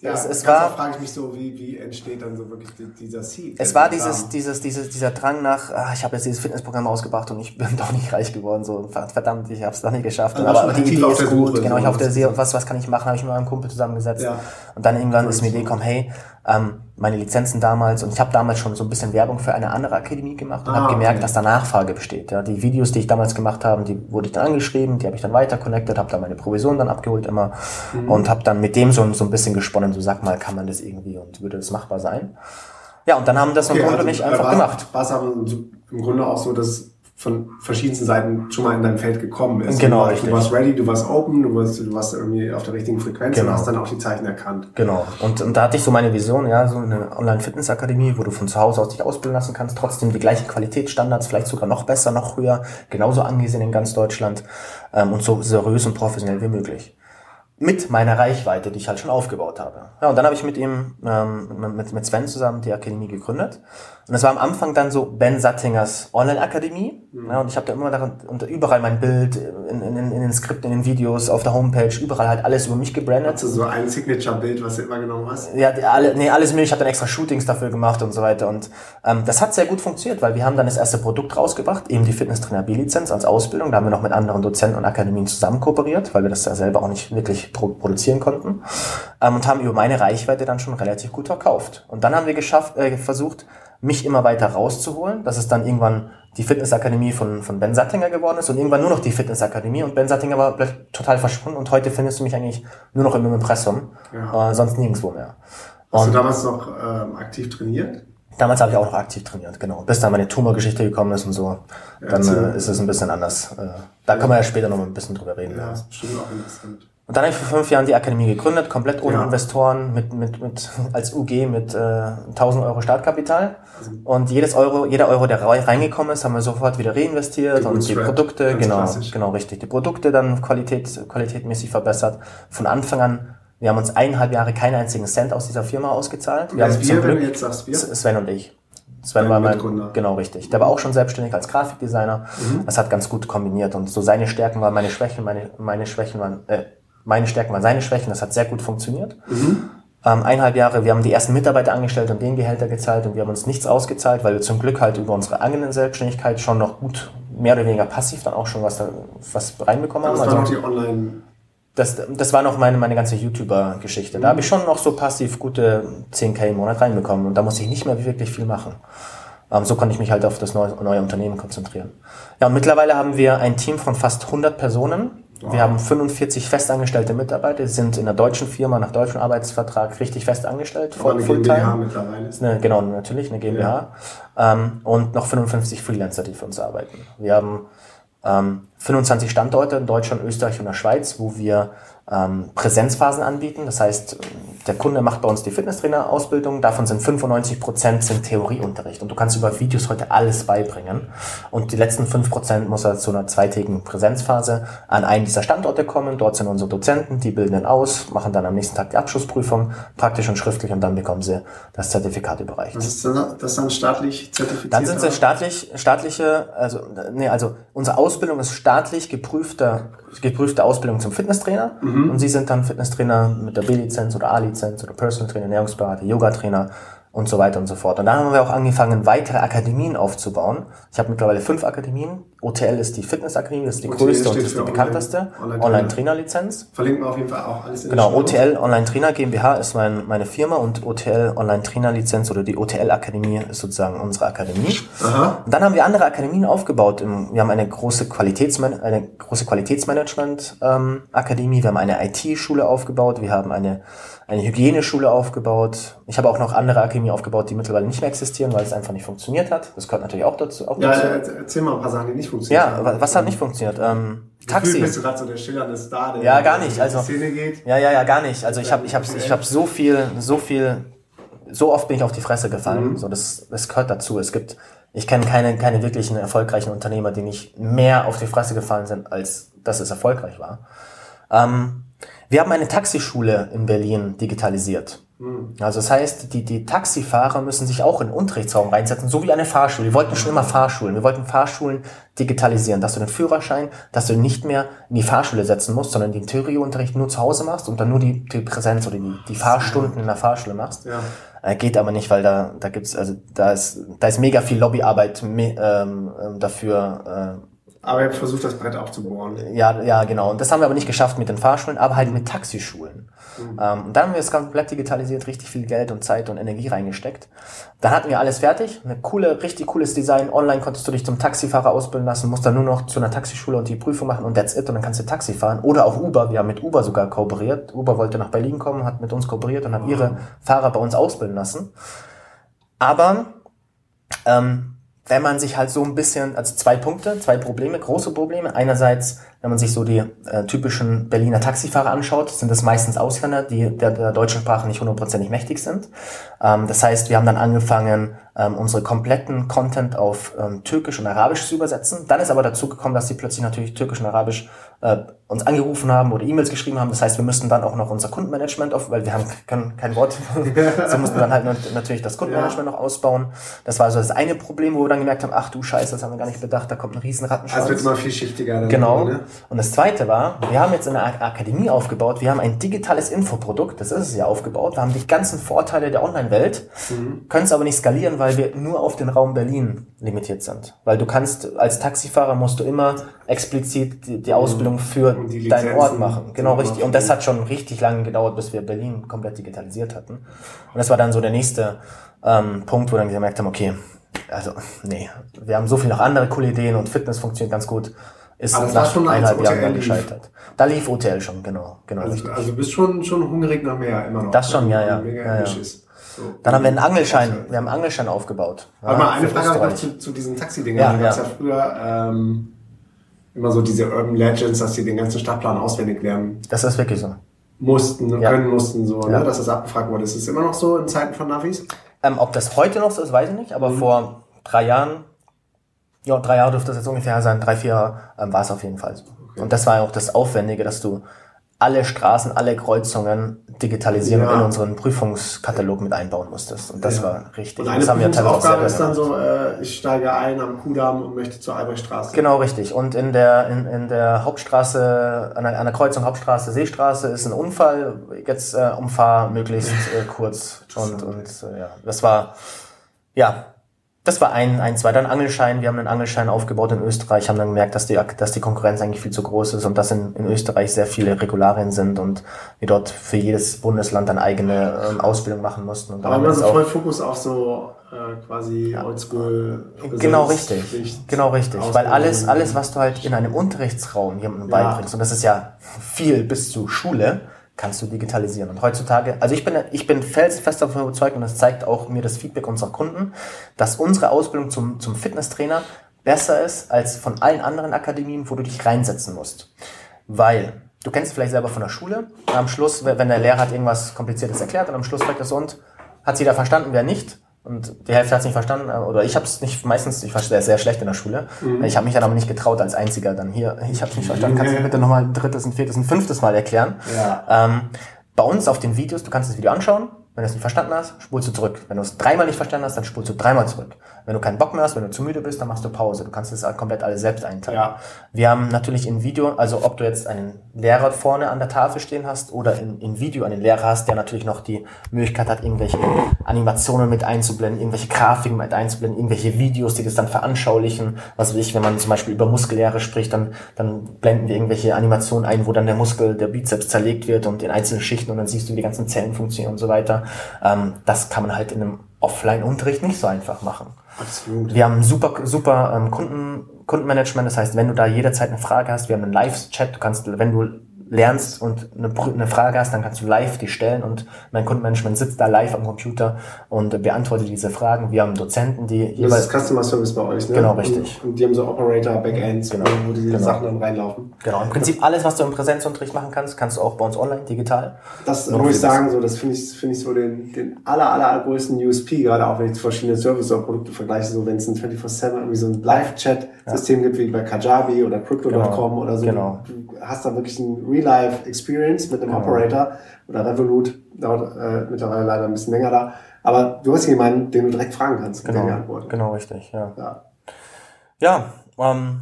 Ja, Es- es war- frage ich mich so, wie, wie entsteht dann so wirklich die- dieser Seed? Es war dieses, dieses, dieses, dieser Drang nach, ah, ich habe jetzt dieses Fitnessprogramm ausgebracht und ich bin doch nicht reich geworden, so verdammt, ich habe es doch nicht geschafft. Also aber die Idee ist gut, Suche, genau, so ich auf der was See, was, was kann ich machen, habe ich mit meinem Kumpel zusammengesetzt. Ja. Und dann irgendwann ist mir die Idee gekommen, hey, ähm, meine Lizenzen damals und ich habe damals schon so ein bisschen Werbung für eine andere Akademie gemacht und Ah, habe gemerkt, okay. dass da Nachfrage besteht. Ja, die Videos, die ich damals gemacht habe, die wurde ich dann angeschrieben, die habe ich dann weiter connected, habe da meine Provision dann abgeholt immer Mhm. und habe dann mit dem so, so ein bisschen gesponnen, so sag mal, kann man das irgendwie und würde das machbar sein? Ja, und dann haben das mein Kumpel und ich einfach gemacht. War es aber im Grunde auch so, dass von verschiedensten Seiten schon mal in dein Feld gekommen ist. Genau, du, warst- richtig. du warst ready, du warst open, du warst, du warst irgendwie auf der richtigen Frequenz Genau. und hast dann auch die Zeichen erkannt. Genau. Und, und da hatte ich so meine Vision, ja, so eine Online-Fitness-Akademie, wo du von zu Hause aus dich ausbilden lassen kannst, trotzdem die gleichen Qualitätsstandards, vielleicht sogar noch besser, noch höher, genauso angesehen in ganz Deutschland ähm, und so seriös und professionell wie möglich. Mit meiner Reichweite, die ich halt schon aufgebaut habe. Ja, und dann habe ich mit ihm, ähm, mit, mit Sven zusammen die Akademie gegründet. Und das war am Anfang dann so Ben Sattingers Online-Akademie. Ja, und ich habe da immer daran, und überall mein Bild, in, in, in den Skripten, in den Videos, auf der Homepage, überall halt alles über mich gebrandet. Hast du so ein Signature-Bild, was du immer genommen hast? Ja, alle, nee, alles mögliche. Ich habe dann extra Shootings dafür gemacht und so weiter. Und ähm, das hat sehr gut funktioniert, weil wir haben dann das erste Produkt rausgebracht, eben die Fitnesstrainer B-Lizenz als Ausbildung. Da haben wir noch mit anderen Dozenten und Akademien zusammen kooperiert, weil wir das ja selber auch nicht wirklich pro produzieren konnten. Ähm, und haben über meine Reichweite dann schon relativ gut verkauft. Und dann haben wir geschafft, äh, versucht, mich immer weiter rauszuholen, dass es dann irgendwann die Fitnessakademie von, von Ben Sattinger geworden ist und irgendwann nur noch die Fitnessakademie und Ben Sattinger war total verschwunden und heute findest du mich eigentlich nur noch im Impressum, Ja. äh, sonst nirgendwo mehr. Hast du Und damals noch ähm, aktiv trainiert? damals habe ich auch noch aktiv trainiert, genau. Bis dann meine Tumorgeschichte gekommen ist und so, dann äh, ist es ein bisschen anders. Äh, da können wir ja später noch mal ein bisschen drüber reden. Ja, Ja. das ist bestimmt auch interessant. Und dann habe ich vor fünf Jahren die Akademie gegründet, komplett ohne Ja. Investoren, mit, mit, mit, als UG mit äh, 1000 Euro Startkapital. Und jedes Euro, jeder Euro, der rei- reingekommen ist, haben wir sofort wieder reinvestiert und die Produkte, genau, klassisch. genau richtig, die Produkte dann Qualität, qualitätmäßig verbessert. Von Anfang an, wir haben uns eineinhalb Jahre keinen einzigen Cent aus dieser Firma ausgezahlt. Wir Wer haben wir, Glück jetzt sagst wir? Sven und ich. Sven war mein, genau richtig. Der war auch schon selbstständig als Grafikdesigner. Mhm. Das hat ganz gut kombiniert und so seine Stärken waren meine Schwächen, meine, meine Schwächen waren, äh, meine Stärken waren seine Schwächen. Das hat sehr gut funktioniert. Mhm. Ähm, eineinhalb Jahre, wir haben die ersten Mitarbeiter angestellt und denen Gehälter gezahlt und wir haben uns nichts ausgezahlt, weil wir zum Glück halt über unsere eigene Selbstständigkeit schon noch gut, mehr oder weniger passiv dann auch schon was, da, was reinbekommen haben. Das war noch Also, die Online... das, das war noch meine, meine ganze YouTuber-Geschichte. Da habe ich schon noch so passiv gute 10k im Monat reinbekommen und da musste ich nicht mehr wirklich viel machen. Ähm, so konnte ich mich halt auf das neue, neue Unternehmen konzentrieren. Ja, und mittlerweile haben wir ein Team von fast 100 Personen. Wir haben 45 festangestellte Mitarbeiter, die sind in einer deutschen Firma nach deutschem Arbeitsvertrag richtig fest angestellt, Aber voll, eine GmbH Fulltime. mittlerweile. Ist eine, genau, natürlich eine GmbH. Ähm, und noch 55 Freelancer, die für uns arbeiten. Wir haben ähm, 25 Standorte in Deutschland, Österreich und der Schweiz, wo wir ähm, Präsenzphasen anbieten. Das heißt, der Kunde macht bei uns die Fitnesstrainer-Ausbildung. Davon sind 95 Prozent sind Theorieunterricht. Und du kannst über Videos heute alles beibringen. Und die letzten 5 Prozent muss er zu einer zweitägigen Präsenzphase an einen dieser Standorte kommen. Dort sind unsere Dozenten, die bilden ihn aus, machen dann am nächsten Tag die Abschlussprüfung, praktisch und schriftlich, und dann bekommen sie das Zertifikat überreicht. Was ist dann, das dann staatlich zertifiziert? Dann sind sie staatlich, staatliche, also, nee, also unsere Ausbildung ist staatlich geprüfte, geprüfte Ausbildung zum Fitnesstrainer. Und sie sind dann Fitnesstrainer mit der B-Lizenz oder A-Lizenz oder Personal Trainer, Ernährungsberater, Yoga-Trainer und so weiter und so fort. Und dann haben wir auch angefangen, weitere Akademien aufzubauen. Ich habe mittlerweile fünf Akademien. OTL ist die Fitnessakademie, das ist die OTL größte und das ist die bekannteste. Online- Online- Online-Trainer-Lizenz. Verlinken wir auf jeden Fall auch alles in Genau. OTL Online Trainer GmbH ist mein, meine Firma und OTL Online Trainer Lizenz oder die OTL Akademie ist sozusagen unsere Akademie. Aha. Und dann haben wir andere Akademien aufgebaut. Wir haben eine große Qualitätsman eine große Qualitätsmanagement ähm, Akademie, wir haben eine IT-Schule aufgebaut, wir haben eine eine Hygieneschule aufgebaut. Ich habe auch noch andere Akademien aufgebaut, die mittlerweile nicht mehr existieren, weil es einfach nicht funktioniert hat. Das gehört natürlich auch dazu. Auch Ja, dazu. äh, erzähl mal ein paar Sachen, die nicht funktionieren. ja, wa- was hat nicht funktioniert? Ähm, Taxi. bist du gerade so der schillernde Star, der Ja, gar nicht, also- Szene geht. Ja, ja, ja, gar nicht. Also ich habe ich hab, ich hab so viel, so viel so oft bin ich auf die Fresse gefallen. Mhm. So, das, das gehört dazu. Es gibt, ich kenne keine, keine wirklichen erfolgreichen Unternehmer, die nicht mehr auf die Fresse gefallen sind, als dass es erfolgreich war. Ähm, wir haben eine Taxischule in Berlin digitalisiert. Also das heißt, die, die Taxifahrer müssen sich auch in den Unterrichtsraum reinsetzen, so wie eine Fahrschule. Wir wollten schon immer Fahrschulen. Wir wollten Fahrschulen digitalisieren, dass du den Führerschein, dass du nicht mehr in die Fahrschule setzen musst, sondern den Theorieunterricht nur zu Hause machst und dann nur die, die Präsenz oder die, die Fahrstunden in der Fahrschule machst. Ja. Äh, geht aber nicht, weil da, da gibt's, also da ist, da ist mega viel Lobbyarbeit ähm, ähm, dafür, Aber ihr habt versucht, das Brett aufzubohren. ja, ja, genau. Und das haben wir aber nicht geschafft mit den Fahrschulen, aber halt mit Taxischulen. Ähm, und dann haben wir es komplett digitalisiert, richtig viel Geld und Zeit und Energie reingesteckt. Dann hatten wir alles fertig, eine coole, richtig cooles Design. Online konntest du dich zum Taxifahrer ausbilden lassen, musst dann nur noch zu einer Taxischule und die Prüfung machen und that's it. Und dann kannst du Taxi fahren. Oder auch Uber. Wir haben mit Uber sogar kooperiert. Uber wollte nach Berlin kommen, hat mit uns kooperiert und hat ihre Fahrer bei uns ausbilden lassen. Aber ähm, wenn man sich halt so ein bisschen, also zwei Punkte, zwei Probleme, große Probleme. Einerseits, wenn man sich so die äh, typischen Berliner Taxifahrer anschaut, sind das meistens Ausländer, die der, der deutschen Sprache nicht hundertprozentig mächtig sind. Ähm, das heißt, wir haben dann angefangen, ähm, unsere kompletten Content auf ähm, Türkisch und Arabisch zu übersetzen. Dann ist aber dazu gekommen, dass sie plötzlich natürlich Türkisch und Arabisch äh, uns angerufen haben oder E-Mails geschrieben haben. Das heißt, wir müssten dann auch noch unser Kundenmanagement auf, weil wir haben kein, kein Wort, so mussten wir dann halt nat- natürlich das Kundenmanagement noch ausbauen. Das war so das eine Problem, wo wir dann gemerkt haben, ach du Scheiße, das haben wir gar nicht bedacht, da kommt ein riesen Rattenschwanz. Also wird immer vielschichtiger. Dann Genau. Ne? Und das zweite war, wir haben jetzt eine Ak- Akademie aufgebaut, wir haben ein digitales Infoprodukt, das ist es ja aufgebaut, wir haben die ganzen Vorteile der Online-Welt, Mhm. können es aber nicht skalieren, weil wir nur auf den Raum Berlin limitiert sind. Weil du kannst, als Taxifahrer musst du immer explizit die, die Ausbildung für Und die deinen Ort machen. Genau, richtig. Und das hat schon richtig lange gedauert, bis wir Berlin komplett digitalisiert hatten. Und das war dann so der nächste ähm, Punkt, wo dann gemerkt haben, okay, also nee, wir haben so viel noch andere coole Ideen und Fitness funktioniert ganz gut. Ist Aber nach schon, eineinhalb Jahren dann gescheitert. Da lief OTL schon, genau, genau. Also, also du bist schon, schon hungrig nach mehr immer noch. Das schon, ja, ja. Mega Ja, ja. So. Dann haben wir einen Angelschein, wir haben einen Angelschein aufgebaut. Warte mal, eine Frage noch zu, zu diesen Taxidingern. Ja, ja. ja. früher ähm, immer so diese Urban Legends, dass die den ganzen Stadtplan auswendig lernen Das ist wirklich so. mussten, Ja. können mussten, so, Ja. ne, dass das abgefragt wurde. Ist es immer noch so in Zeiten von Navis? Ähm, ob das heute noch so ist, weiß ich nicht, Mhm. aber vor drei Jahren, ja, drei Jahre dürfte das jetzt ungefähr sein, drei, vier Jahre, ähm, war es auf jeden Fall so. Und das war ja auch das Aufwendige, dass du alle Straßen, alle Kreuzungen digitalisieren Ja. und in unseren Prüfungskatalog mit einbauen musstest. Und das Ja. war richtig. Und eine das haben wir teilweise auch Prüfungsaufgabe ist dann so, äh, ich steige ein am Kudamm und möchte zur Albrechtstraße. Genau, richtig. Und in der, in, in der Hauptstraße, an der Kreuzung Hauptstraße, Seestraße ist ein Unfall. Jetzt äh, umfahr möglichst äh, kurz. Und, und äh, ja, das war, ja, das war ein, ein, zwei. Dann Angelschein. Wir haben einen Angelschein aufgebaut in Österreich, haben dann gemerkt, dass die, dass die Konkurrenz eigentlich viel zu groß ist und dass in, in Österreich sehr viele Regularien sind und wir dort für jedes Bundesland eine eigene ähm, Ausbildung machen mussten. Und dann Aber haben wir immer das so auch voll Fokus auf so äh, quasi Oldschool. Genau richtig, Sicht, genau richtig. Weil alles, alles, was du halt in einem Unterrichtsraum jemandem Ja. beibringst, und das ist ja viel bis zur Schule, kannst du digitalisieren. Und heutzutage, also ich bin, ich bin felsenfest davon überzeugt, und das zeigt auch mir das Feedback unserer Kunden, dass unsere Ausbildung zum, zum Fitnesstrainer besser ist als von allen anderen Akademien, wo du dich reinsetzen musst. Weil, du kennst es vielleicht selber von der Schule, am Schluss, wenn der Lehrer hat irgendwas Kompliziertes erklärt und am Schluss fragt er so, und hat jeder verstanden, wer nicht? Und die Hälfte hat es nicht verstanden, oder ich habe es nicht, meistens, ich war sehr, sehr schlecht in der Schule. Ich habe mich dann aber nicht getraut als Einziger dann hier, ich habe es nicht verstanden, kannst du mir bitte nochmal ein drittes, ein viertes, ein fünftes Mal erklären? Ja. Ähm, bei uns auf den Videos, du kannst das Video anschauen, wenn du es nicht verstanden hast, spulst du zurück. Wenn du es dreimal nicht verstanden hast, dann spulst du dreimal zurück. Wenn du keinen Bock mehr hast, wenn du zu müde bist, dann machst du Pause. Du kannst das komplett alles selbst einteilen. Ja. Wir haben natürlich in Video, also ob du jetzt einen Lehrer vorne an der Tafel stehen hast oder in, in Video einen Lehrer hast, der natürlich noch die Möglichkeit hat, irgendwelche Animationen mit einzublenden, irgendwelche Grafiken mit einzublenden, irgendwelche Videos, die das dann veranschaulichen. Was weiß ich, wenn man zum Beispiel über Muskellehre spricht, dann, dann blenden wir irgendwelche Animationen ein, wo dann der Muskel, der Bizeps zerlegt wird und in einzelnen Schichten und dann siehst du, wie die ganzen Zellen funktionieren und so weiter. Ähm, das kann man halt in einem Offline-Unterricht nicht so einfach machen. Absolut. Wir haben super, super ähm, Kunden, Kundenmanagement. Das heißt, wenn du da jederzeit eine Frage hast, wir haben einen Live-Chat. Du kannst, wenn du lernst und eine, eine, Frage hast, dann kannst du live die stellen und mein Kundenmanagement sitzt da live am Computer und beantwortet diese Fragen. Wir haben Dozenten, die jeweils... Das ist Customer Service bei euch, ne? Genau, richtig. Und, und die haben so Operator, Backends, genau. wo die genau. Sachen dann reinlaufen. Genau, im Prinzip alles, was du im Präsenzunterricht machen kannst, kannst du auch bei uns online, digital. Das muss ich sagen, so, das finde ich, finde ich so den, den aller, aller, aller größten USP, gerade auch wenn ich verschiedene Services oder Produkte vergleiche, so wenn es ein 24-7 irgendwie so ein Live-Chat-System ja. gibt, wie bei Kajabi oder Crypto.com genau. oder so. Genau. Du hast da wirklich ein Real-Life-Experience mit einem genau. Operator oder Revolut, dauert äh, mittlerweile leider ein bisschen länger da. Aber du hast jemanden, den du direkt fragen kannst, genau. Genau, richtig, ja. Ja, ja ähm,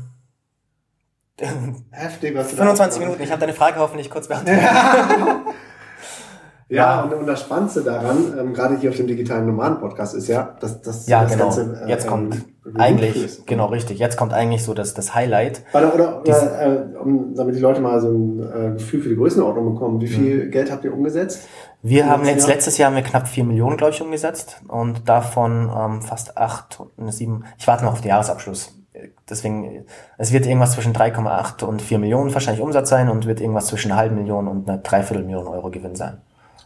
Heftig, was 25 Minuten, ich habe deine Frage hoffentlich kurz beantwortet. Ja, und, und, das Spannendste daran, ähm, gerade hier auf dem digitalen Nomaden-Podcast, ist ja, dass, dass ja, das genau. Ganze, äh, jetzt kommt ähm, eigentlich, ist. genau richtig, jetzt kommt eigentlich so das, das Highlight. Oder, oder, oder äh, um, damit die Leute mal so ein äh, Gefühl für die Größenordnung bekommen, wie viel mhm. Geld habt ihr umgesetzt? Wir haben jetzt, letztes Jahr haben wir knapp vier Millionen, glaube ich, umgesetzt und davon ähm, fast acht, sieben. ich warte noch auf den Jahresabschluss. Deswegen, es wird irgendwas zwischen 3,8 und 4 Millionen wahrscheinlich Umsatz sein und wird irgendwas zwischen einer halben Million und einer Dreiviertelmillion Euro Gewinn sein.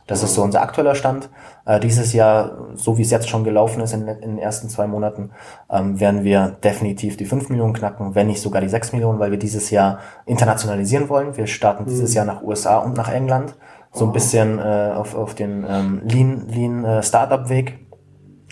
Das ist so unser aktueller Stand. Äh, dieses Jahr, so wie es jetzt schon gelaufen ist in, in den ersten zwei Monaten, ähm, werden wir definitiv die 5 Millionen knacken, wenn nicht sogar die 6 Millionen, weil wir dieses Jahr internationalisieren wollen. Wir starten mhm. dieses Jahr nach USA und nach England. So ein bisschen äh, auf, auf den ähm, Lean, Lean äh, Startup-Weg.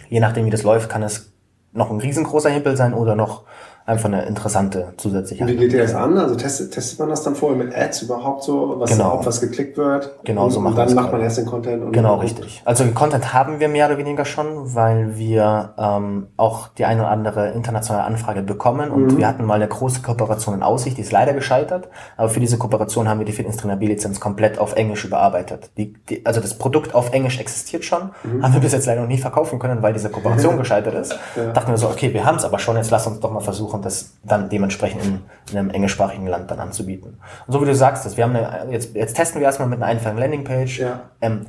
Je nachdem, wie das läuft, kann es noch ein riesengroßer Hebel sein oder noch einfach eine interessante zusätzliche Wie geht ihr das an? Also testet, testet man das dann vorher mit Ads überhaupt so, was genau. ob was geklickt wird? Genau, so machen Und dann macht man erst den Content. Und genau, richtig. Also den Content haben wir mehr oder weniger schon, weil wir ähm, auch die eine oder andere internationale Anfrage bekommen und mhm. wir hatten mal eine große Kooperation in Aussicht, die ist leider gescheitert, aber für diese Kooperation haben wir die Fitness Trainer B-Lizenz komplett auf Englisch überarbeitet. Die, die, also das Produkt auf Englisch existiert schon, mhm. haben wir bis jetzt leider noch nie verkaufen können, weil diese Kooperation gescheitert ist. Ja. Dachten wir so, okay, wir haben es aber schon, jetzt lass uns doch mal versuchen, und das dann dementsprechend in, in einem englischsprachigen Land dann anzubieten. Und so wie du sagst, das, wir haben eine, jetzt, jetzt testen wir erstmal mit einer einfachen Landingpage. Ja. Ähm,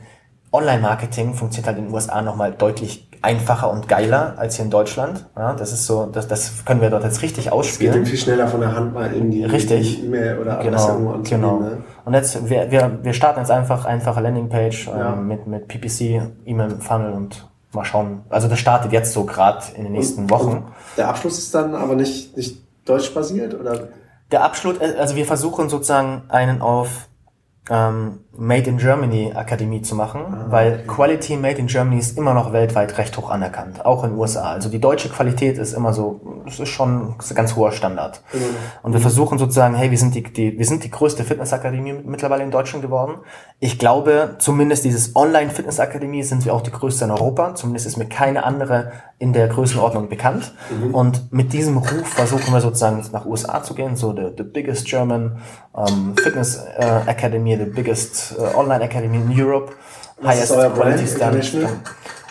Online-Marketing funktioniert halt in den USA nochmal deutlich einfacher und geiler als hier in Deutschland. Ja, das ist so, das, das können wir dort jetzt richtig ausspielen. Es geht viel schneller von der Hand mal in die richtig. E-Mail oder genau, Genau. Ne? Und jetzt, wir, wir, wir starten jetzt einfach einfache Landingpage ähm, ja. mit, mit PPC, E-Mail-Funnel und mal schauen. Also das startet jetzt so gerade in den nächsten und, Wochen. Und der Abschluss ist dann aber nicht, nicht deutsch basiert oder? Der Abschluss, äh, also wir versuchen sozusagen einen auf ähm, Made in Germany Akademie zu machen, ah, weil okay. Quality Made in Germany ist immer noch weltweit recht hoch anerkannt, auch in den USA. Also die deutsche Qualität ist immer so, das ist schon ein ganz hoher Standard. Mhm. Und wir versuchen sozusagen, hey, wir sind die, die, wir sind die größte Fitnessakademie mittlerweile in Deutschland geworden. Ich glaube, zumindest dieses Online Fitnessakademie sind wir auch die größte in Europa. Zumindest ist mir keine andere in der Größenordnung bekannt. Mhm. Und mit diesem Ruf versuchen wir sozusagen nach USA zu gehen, so the, the biggest German um, Fitness uh, Academy, the biggest uh, Online Academy in Europe. Was highest ist Quality Standard.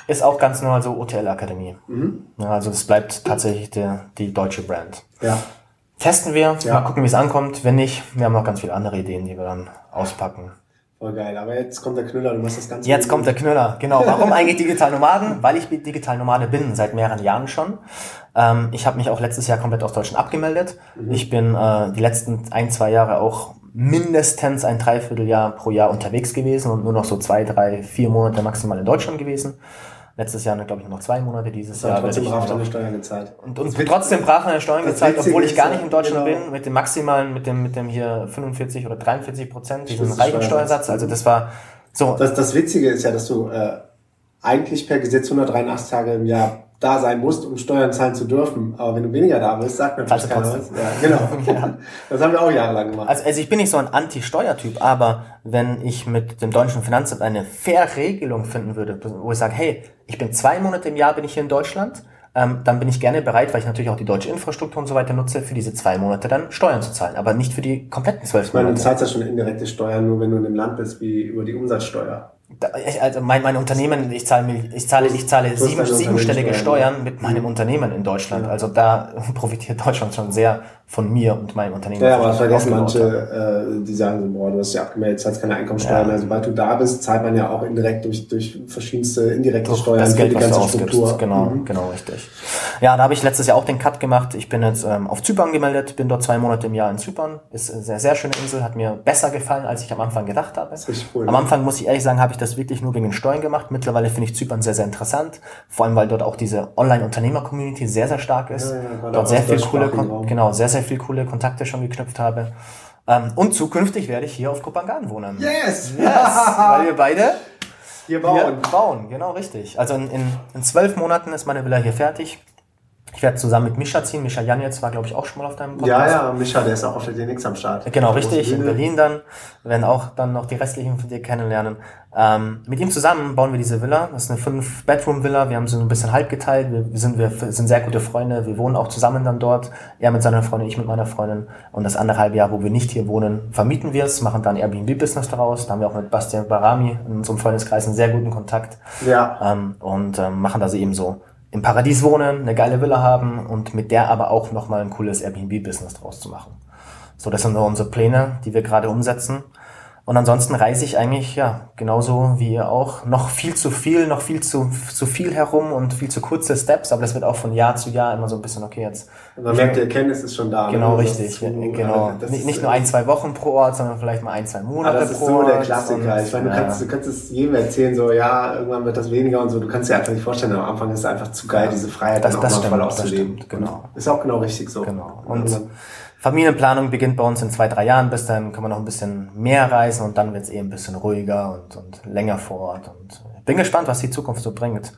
Ist auch ganz normal so OTL Akademie. Mhm. Ja, also das bleibt tatsächlich der, die deutsche Brand. Ja. Testen wir, ja. mal gucken, wie es ankommt. Wenn nicht, wir haben noch ganz viele andere Ideen, die wir dann auspacken. Voll geil, aber jetzt kommt der Knüller, du machst das Ganze. Jetzt kommt der Knüller, genau. Warum eigentlich Digital Nomaden? Weil ich Digital Nomade bin, seit mehreren Jahren schon. Ähm, ich habe mich auch letztes Jahr komplett aus Deutschland abgemeldet. Mhm. Ich bin äh, die letzten ein, zwei Jahre auch mindestens ein Dreivierteljahr pro Jahr unterwegs gewesen und nur noch so zwei, drei, vier Monate maximal in Deutschland gewesen. Letztes Jahr, glaube ich, nur noch zwei Monate, dieses Jahr. Trotzdem brav deine Steuern gezahlt. Und, und trotzdem brav deine Steuern gezahlt, obwohl ich gar nicht in Deutschland genau. bin, mit dem maximalen, mit dem, mit dem hier 45 oder 43 Prozent, diesen reichen Steuersatz. Also das war so. Das, das Witzige ist ja, dass du äh, eigentlich per Gesetz 183 Tage im Jahr da sein musst, um Steuern zahlen zu dürfen. Aber wenn du weniger da bist, sagt natürlich also keiner was. Ja, genau. ja. Das haben wir auch jahrelang gemacht. Also, also ich bin nicht so ein Anti-Steuertyp, aber wenn ich mit dem deutschen Finanzamt eine faire Regelung finden würde, wo ich sage, hey, ich bin zwei Monate im Jahr bin ich hier in Deutschland, ähm, dann bin ich gerne bereit, weil ich natürlich auch die deutsche Infrastruktur und so weiter nutze, für diese zwei Monate dann Steuern zu zahlen, aber nicht für die kompletten zwölf Monate. Ich meine, du zahlst ja schon indirekte Steuern, nur wenn du in einem Land bist, wie über die Umsatzsteuer also mein, mein Unternehmen, ich zahle, ich zahle, ich zahle sieben, siebenstellige Steuern mit meinem mhm. Unternehmen in Deutschland. Also da profitiert Deutschland schon sehr von mir und meinem Unternehmen. Ja, aber vergessen manche, äh, die sagen so, boah, du hast ja abgemeldet, zahlst keine Einkommensteuer ja. mehr. Sobald du da bist, zahlt man ja auch indirekt durch, durch verschiedenste indirekte durch Steuern das Geld, für die ganze Struktur. Genau, mhm. genau, richtig. Ja, da habe ich letztes Jahr auch den Cut gemacht. Ich bin jetzt ähm, auf Zypern gemeldet, bin dort zwei Monate im Jahr in Zypern. Ist eine sehr, sehr schöne Insel, hat mir besser gefallen, als ich am Anfang gedacht habe. ist richtig cool, am ne? Anfang muss ich ehrlich sagen, habe ich das wirklich nur wegen den Steuern gemacht. Mittlerweile finde ich Zypern sehr, sehr interessant. Vor allem, weil dort auch diese Online-Unternehmer-Community sehr, sehr stark ist. Ja, ja, dort sehr viel coole, Kon genau, sehr, sehr viel coole Kontakte schon geknüpft habe. Ähm, und zukünftig werde ich hier auf Kopangan wohnen. Yes! Yes, weil wir beide Hier hier bauen. bauen, genau richtig. Also in, in, in zwölf Monaten ist meine Villa hier fertig. Ich werde zusammen mit Mischa ziehen. Mischa Janetz war, glaube ich, auch schon mal auf deinem Ja, ja, Micha, der ist auch auf der DNX am Start. Genau, richtig. In. Berlin dann. Wir werden auch dann noch die restlichen von dir kennenlernen. Ähm, mit ihm zusammen bauen wir diese Villa. Das ist eine Fünf-Bedroom-Villa. Wir haben sie so ein bisschen halb geteilt. Wir sind, wir sind sehr gute Freunde. Wir wohnen auch zusammen dann dort. Er mit seiner Freundin, ich mit meiner Freundin. Und das andere halbe Jahr, wo wir nicht hier wohnen, vermieten wir es, machen dann Airbnb-Business daraus. Da haben wir auch mit Bastian Barami in unserem Freundeskreis einen sehr guten Kontakt. Ja. Ähm, und ähm, machen da so eben so im Paradies wohnen, eine geile Villa haben und mit der aber auch nochmal ein cooles Airbnb-Business draus zu machen. So, das sind so unsere Pläne, die wir gerade umsetzen. Und ansonsten reise ich eigentlich, ja, genauso wie ihr auch, noch viel zu viel, noch viel zu, zu viel herum und viel zu kurze Steps, aber das wird auch von Jahr zu Jahr immer so ein bisschen, okay, jetzt. Und man merkt, die Erkenntnis ist schon da. Genau, ne? richtig, so, genau. äh, nicht, nicht äh, nur ein, zwei Wochen pro Ort, sondern vielleicht mal ein, zwei Monate Aber das ist pro so Ort. der Klassiker. Und, Ich meine, du kannst, du kannst es jedem erzählen, so, ja, irgendwann wird das weniger und so. Du kannst dir einfach nicht vorstellen, am Anfang ist es einfach zu geil, diese Freiheit Das- dann auch das mal stimmt, voll auszuleben. stimmt, genau. Und Ist auch genau richtig so. Genau. Und Und dann- Familienplanung beginnt bei uns in zwei, drei Jahren. Bis dann können wir noch ein bisschen mehr reisen und dann wird es eh ein bisschen ruhiger und, und länger vor Ort. Und bin gespannt, was die Zukunft so bringt.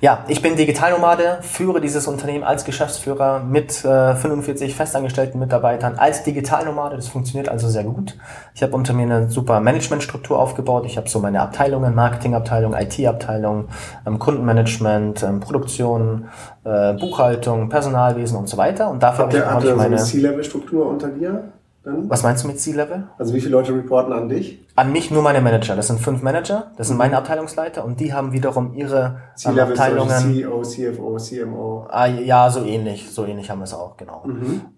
Ja, ich bin Digitalnomade, führe dieses Unternehmen als Geschäftsführer mit äh, 45 festangestellten Mitarbeitern als Digitalnomade. Das funktioniert also sehr gut. Ich habe unter mir eine super Managementstruktur aufgebaut. Ich habe so meine Abteilungen, Marketingabteilung, IT-Abteilung, ähm, Kundenmanagement, ähm, Produktion, äh, Buchhaltung, Personalwesen und so weiter. Und dafür habe ich, hab ich meine... C-Level-Struktur unter dir? Dann? Was meinst du mit C-Level? Also wie viele Leute reporten an dich? An mich nur meine Manager. Das sind fünf Manager. Das sind meine Abteilungsleiter und die haben wiederum ihre ähm, Abteilungen. CEO, CFO, CMO. Ah, ja, so ähnlich. So ähnlich haben wir es auch, genau.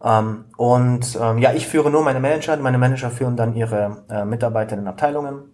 Ähm, und ähm, ja, ich führe nur meine Manager. Meine Manager führen dann ihre äh, Mitarbeiter in den Abteilungen.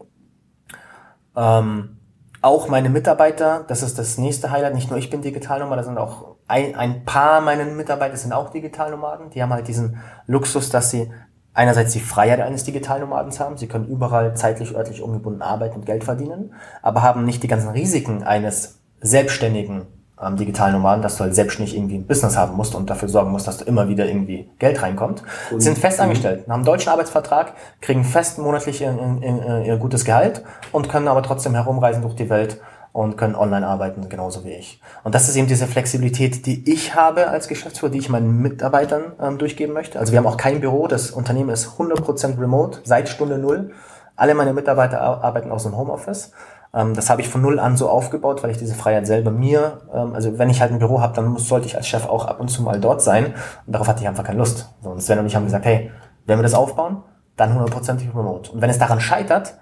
Ähm, auch meine Mitarbeiter, das ist das nächste Highlight. Nicht nur ich bin Digitalnomade, da sind auch ein, ein paar meiner Mitarbeiter sind auch Digitalnomaden. Die haben halt diesen Luxus, dass sie einerseits die Freiheit eines Digitalnomadens haben. Sie können überall zeitlich, örtlich ungebunden arbeiten und Geld verdienen, aber haben nicht die ganzen Risiken eines selbstständigen ähm, Digitalnomaden, dass du halt selbstständig irgendwie ein Business haben musst und dafür sorgen musst, dass du immer wieder irgendwie Geld reinkommt. sind fest angestellt, haben einen deutschen Arbeitsvertrag, kriegen fest monatlich ihr, ihr, ihr gutes Gehalt und können aber trotzdem herumreisen durch die Welt und können online arbeiten, genauso wie ich. Und das ist eben diese Flexibilität, die ich habe als Geschäftsführer, die ich meinen Mitarbeitern ähm, durchgeben möchte. Also wir haben auch kein Büro, das Unternehmen ist 100% remote, seit Stunde Null. Alle meine Mitarbeiter ar- arbeiten aus dem Homeoffice. Ähm, das habe ich von Null an so aufgebaut, weil ich diese Freiheit selber mir, ähm, also wenn ich halt ein Büro habe, dann muss, sollte ich als Chef auch ab und zu mal dort sein. Und darauf hatte ich einfach keine Lust. So, und Sven und ich haben gesagt, hey, wenn wir das aufbauen, dann 100% remote. Und wenn es daran scheitert,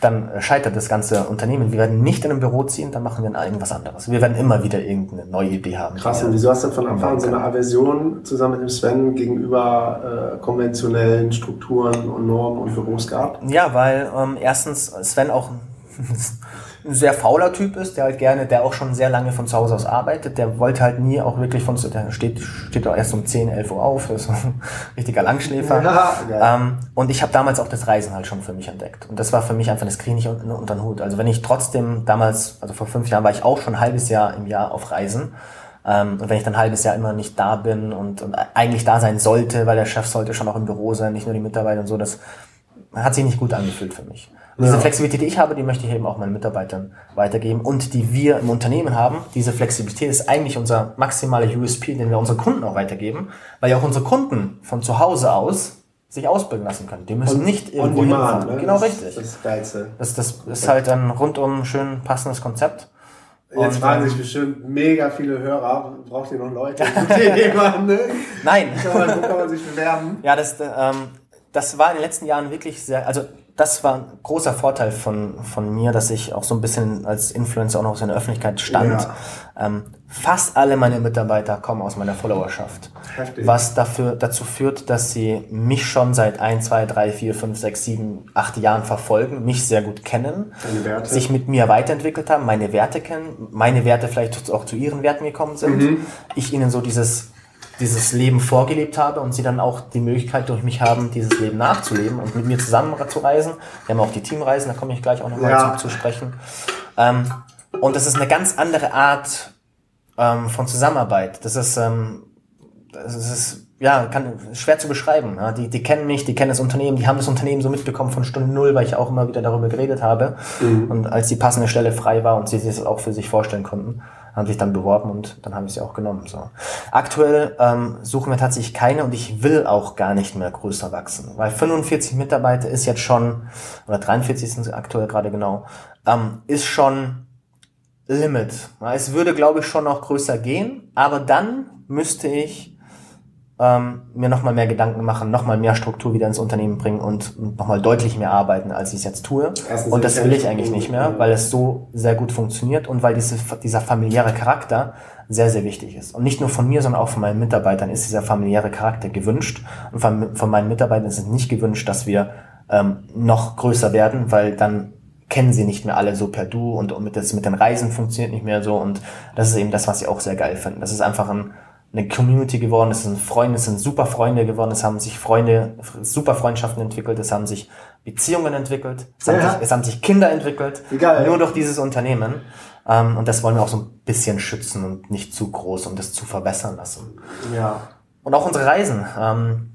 dann scheitert das ganze Unternehmen. Wir werden nicht in ein Büro ziehen, dann machen wir irgendwas anderes. Wir werden immer wieder irgendeine neue Idee haben. Krass, und wieso hast du von Anfang an so eine Aversion zusammen mit dem Sven gegenüber äh, konventionellen Strukturen und Normen und Büros gehabt? Ja, weil ähm, erstens Sven auch ein sehr fauler Typ ist, der halt gerne, der auch schon sehr lange von zu Hause aus arbeitet. Der wollte halt nie auch wirklich von, zu- der steht, steht auch erst um 10, 11 Uhr auf, ist ein richtiger Langschläfer. Ja, ähm, und ich habe damals auch das Reisen halt schon für mich entdeckt. Und das war für mich einfach, das kriege ich nicht unter, unter den Hut. Also wenn ich trotzdem damals, also vor fünf Jahren war ich auch schon ein halbes Jahr im Jahr auf Reisen. Ähm, und wenn ich dann ein halbes Jahr immer nicht da bin und, und eigentlich da sein sollte, weil der Chef sollte schon auch im Büro sein, nicht nur die Mitarbeiter und so, das hat sich nicht gut angefühlt für mich. Und diese Ja. Flexibilität, die ich habe, die möchte ich eben auch meinen Mitarbeitern weitergeben und die wir im Unternehmen haben. Diese Flexibilität ist eigentlich unser maximaler USP, den wir unseren Kunden auch weitergeben, weil ja auch unsere Kunden von zu Hause aus sich ausbilden lassen können. Die müssen nicht irgendwo hinfahren. ne? Genau das, richtig. Das ist das Geilste. Das, das ist halt ein rundum schön passendes Konzept. Jetzt Und, fragen ähm, sich bestimmt mega viele Hörer, braucht ihr noch Leute? Ne? Nein. Wo kann man sich bewerben? Ja, das, ähm, das war in den letzten Jahren wirklich sehr, also das war ein großer Vorteil von, von mir, dass ich auch so ein bisschen als Influencer auch noch so in der Öffentlichkeit stand. Ja. Ähm, fast alle meine Mitarbeiter kommen aus meiner Followerschaft. Heftig. Was dafür, dazu führt, dass sie mich schon seit ein, zwei, drei, vier, fünf, sechs, sieben, acht Jahren verfolgen, mich sehr gut kennen, sich mit mir weiterentwickelt haben, meine Werte kennen, meine Werte vielleicht auch zu ihren Werten gekommen sind. Mhm. Ich ihnen so dieses dieses Leben vorgelebt habe und sie dann auch die Möglichkeit durch mich haben, dieses Leben nachzuleben und mit mir zusammen zu reisen. Wir haben auch die Teamreisen, da komme ich gleich auch nochmal ja. zu, zu sprechen. Ähm, und das ist eine ganz andere Art ähm, von Zusammenarbeit. Das ist, ähm, das ist ja, kann, schwer zu beschreiben. Ja. Die, die kennen mich, die kennen das Unternehmen, die haben das Unternehmen so mitbekommen von Stunde Null, weil ich auch immer wieder darüber geredet habe. Mhm. Und als die passende Stelle frei war und sie sich das auch für sich vorstellen konnten, haben sich dann beworben und dann habe ich sie auch genommen. So. Aktuell ähm, suchen wir tatsächlich keine und ich will auch gar nicht mehr größer wachsen, weil 45 Mitarbeiter ist jetzt schon, oder 43 sind sie aktuell gerade genau, ähm, ist schon Limit. Es würde, glaube ich, schon noch größer gehen, aber dann müsste ich ähm, mir nochmal mehr Gedanken machen, nochmal mehr Struktur wieder ins Unternehmen bringen und nochmal deutlich mehr arbeiten, als ich es jetzt tue. Erstens und das will ich eigentlich nicht mehr, weil es so sehr gut funktioniert und weil diese, dieser familiäre Charakter sehr, sehr wichtig ist. Und nicht nur von mir, sondern auch von meinen Mitarbeitern ist dieser familiäre Charakter gewünscht. Und von, von meinen Mitarbeitern ist es nicht gewünscht, dass wir ähm, noch größer werden, weil dann kennen sie nicht mehr alle so per Du und, und mit, das, mit den Reisen funktioniert nicht mehr so. Und das ist eben das, was sie auch sehr geil finden. Das ist einfach ein eine Community geworden, es sind Freunde, es sind super Freunde geworden, es haben sich Freunde, super Freundschaften entwickelt, es haben sich Beziehungen entwickelt, es, ja. haben, sich, es haben sich Kinder entwickelt, Egal, nur durch dieses Unternehmen. Ähm, und das wollen wir auch so ein bisschen schützen und nicht zu groß, um das zu verbessern lassen. Ja. Und auch unsere Reisen. Ähm,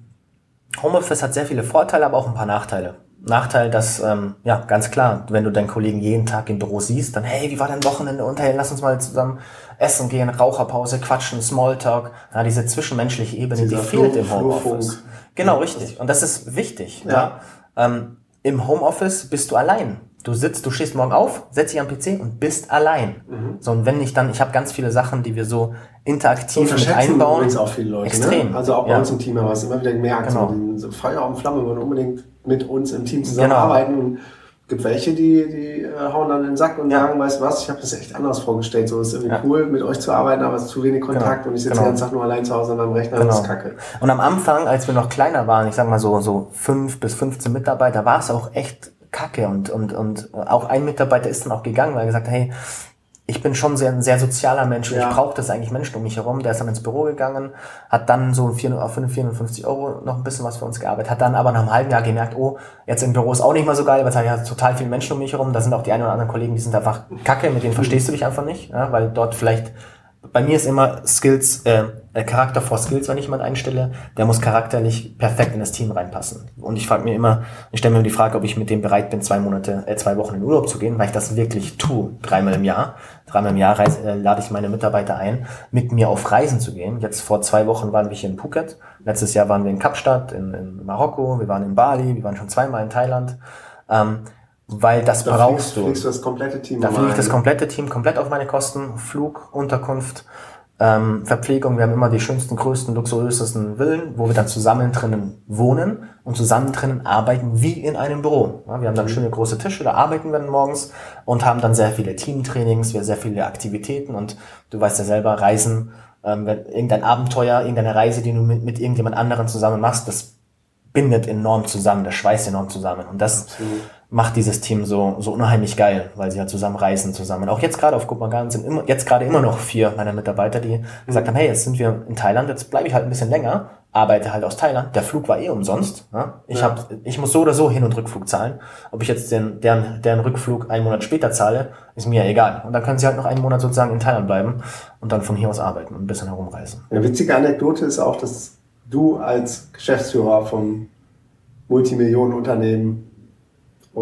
Homeoffice hat sehr viele Vorteile, aber auch ein paar Nachteile. Nachteil, dass, ähm, ja, ganz klar, wenn du deinen Kollegen jeden Tag im Büro siehst, dann, hey, wie war dein Wochenende und hey, lass uns mal zusammen essen gehen, Raucherpause, quatschen, Smalltalk. Ja, diese zwischenmenschliche Ebene, Dieser die fehlt im Homeoffice. Genau, richtig. Und das ist wichtig. Ja. ja. Ähm, Im Homeoffice bist du allein. Du sitzt, du stehst morgen auf, setzt dich am PC und bist allein. Mhm. So, und wenn ich dann, ich habe ganz viele Sachen, die wir so interaktiv so mit einbauen. Übrigens auch viele Leute. Ne? Extrem. Ne? Also auch bei ja. uns im Team wir es immer wieder gemerkt. Genau. So, Feuer und Flamme wollen unbedingt mit uns im Team zusammenarbeiten. Genau. Und gibt welche, die, die äh, hauen dann in den Sack und ja. sagen, weißt du was, ich habe das echt anders vorgestellt. So ist irgendwie ja. cool, mit euch zu arbeiten, aber es ist zu wenig Kontakt genau. und ich sitze genau. den ganzen Tag nur allein zu Hause an meinem Rechner, genau. das ist kacke. Und am Anfang, als wir noch kleiner waren, ich sag mal so, so fünf bis 15 Mitarbeiter, war es auch echt kacke und, und, und auch ein Mitarbeiter ist dann auch gegangen, weil er gesagt hat, hey, ich bin schon sehr, ein sehr sozialer Mensch und ja. ich brauche das eigentlich Menschen um mich herum. Der ist dann ins Büro gegangen, hat dann so 450 Euro noch ein bisschen was für uns gearbeitet, hat dann aber nach einem halben Jahr gemerkt, oh, jetzt im Büro ist auch nicht mal so geil, weil es hat ja total viele Menschen um mich herum. Da sind auch die ein oder anderen Kollegen, die sind einfach kacke, mit denen verstehst du dich einfach nicht, ja, weil dort vielleicht bei mir ist immer Skills, äh, äh, Charakter vor Skills, wenn ich jemand einstelle, der muss charakterlich perfekt in das Team reinpassen. Und ich frage mir immer, ich stelle mir die Frage, ob ich mit dem bereit bin, zwei Monate, äh, zwei Wochen in Urlaub zu gehen, weil ich das wirklich tue, dreimal im Jahr. Dreimal im Jahr reise, äh, lade ich meine Mitarbeiter ein, mit mir auf Reisen zu gehen. Jetzt vor zwei Wochen waren wir hier in Phuket. Letztes Jahr waren wir in Kapstadt, in, in Marokko, wir waren in Bali, wir waren schon zweimal in Thailand. Ähm, weil das da brauchst fliegst, du. Fliegst du das komplette Team da fliege ich das komplette Team komplett auf meine Kosten. Flug, Unterkunft, ähm, Verpflegung. Wir haben immer die schönsten, größten, luxuriösesten Villen, wo wir dann zusammen drinnen wohnen und zusammen drinnen arbeiten wie in einem Büro. Ja, wir haben dann mhm. schöne große Tische, da arbeiten wir dann morgens und haben dann sehr viele Teamtrainings, wir sehr viele Aktivitäten und du weißt ja selber, Reisen, ähm, wenn irgendein Abenteuer, irgendeine Reise, die du mit, mit irgendjemand anderen zusammen machst, das bindet enorm zusammen, das schweißt enorm zusammen und das Absolut macht dieses Team so, so unheimlich geil, weil sie halt zusammen reisen zusammen. Auch jetzt gerade auf Kopenhagen sind immer, jetzt gerade immer noch vier meiner Mitarbeiter, die gesagt haben, hey, jetzt sind wir in Thailand, jetzt bleibe ich halt ein bisschen länger, arbeite halt aus Thailand. Der Flug war eh umsonst. Ne? Ich, ja. hab, ich muss so oder so Hin- und Rückflug zahlen. Ob ich jetzt den, deren, deren Rückflug einen Monat später zahle, ist mir egal. Und dann können sie halt noch einen Monat sozusagen in Thailand bleiben und dann von hier aus arbeiten und ein bisschen herumreisen. Eine witzige Anekdote ist auch, dass du als Geschäftsführer vom Multimillionenunternehmen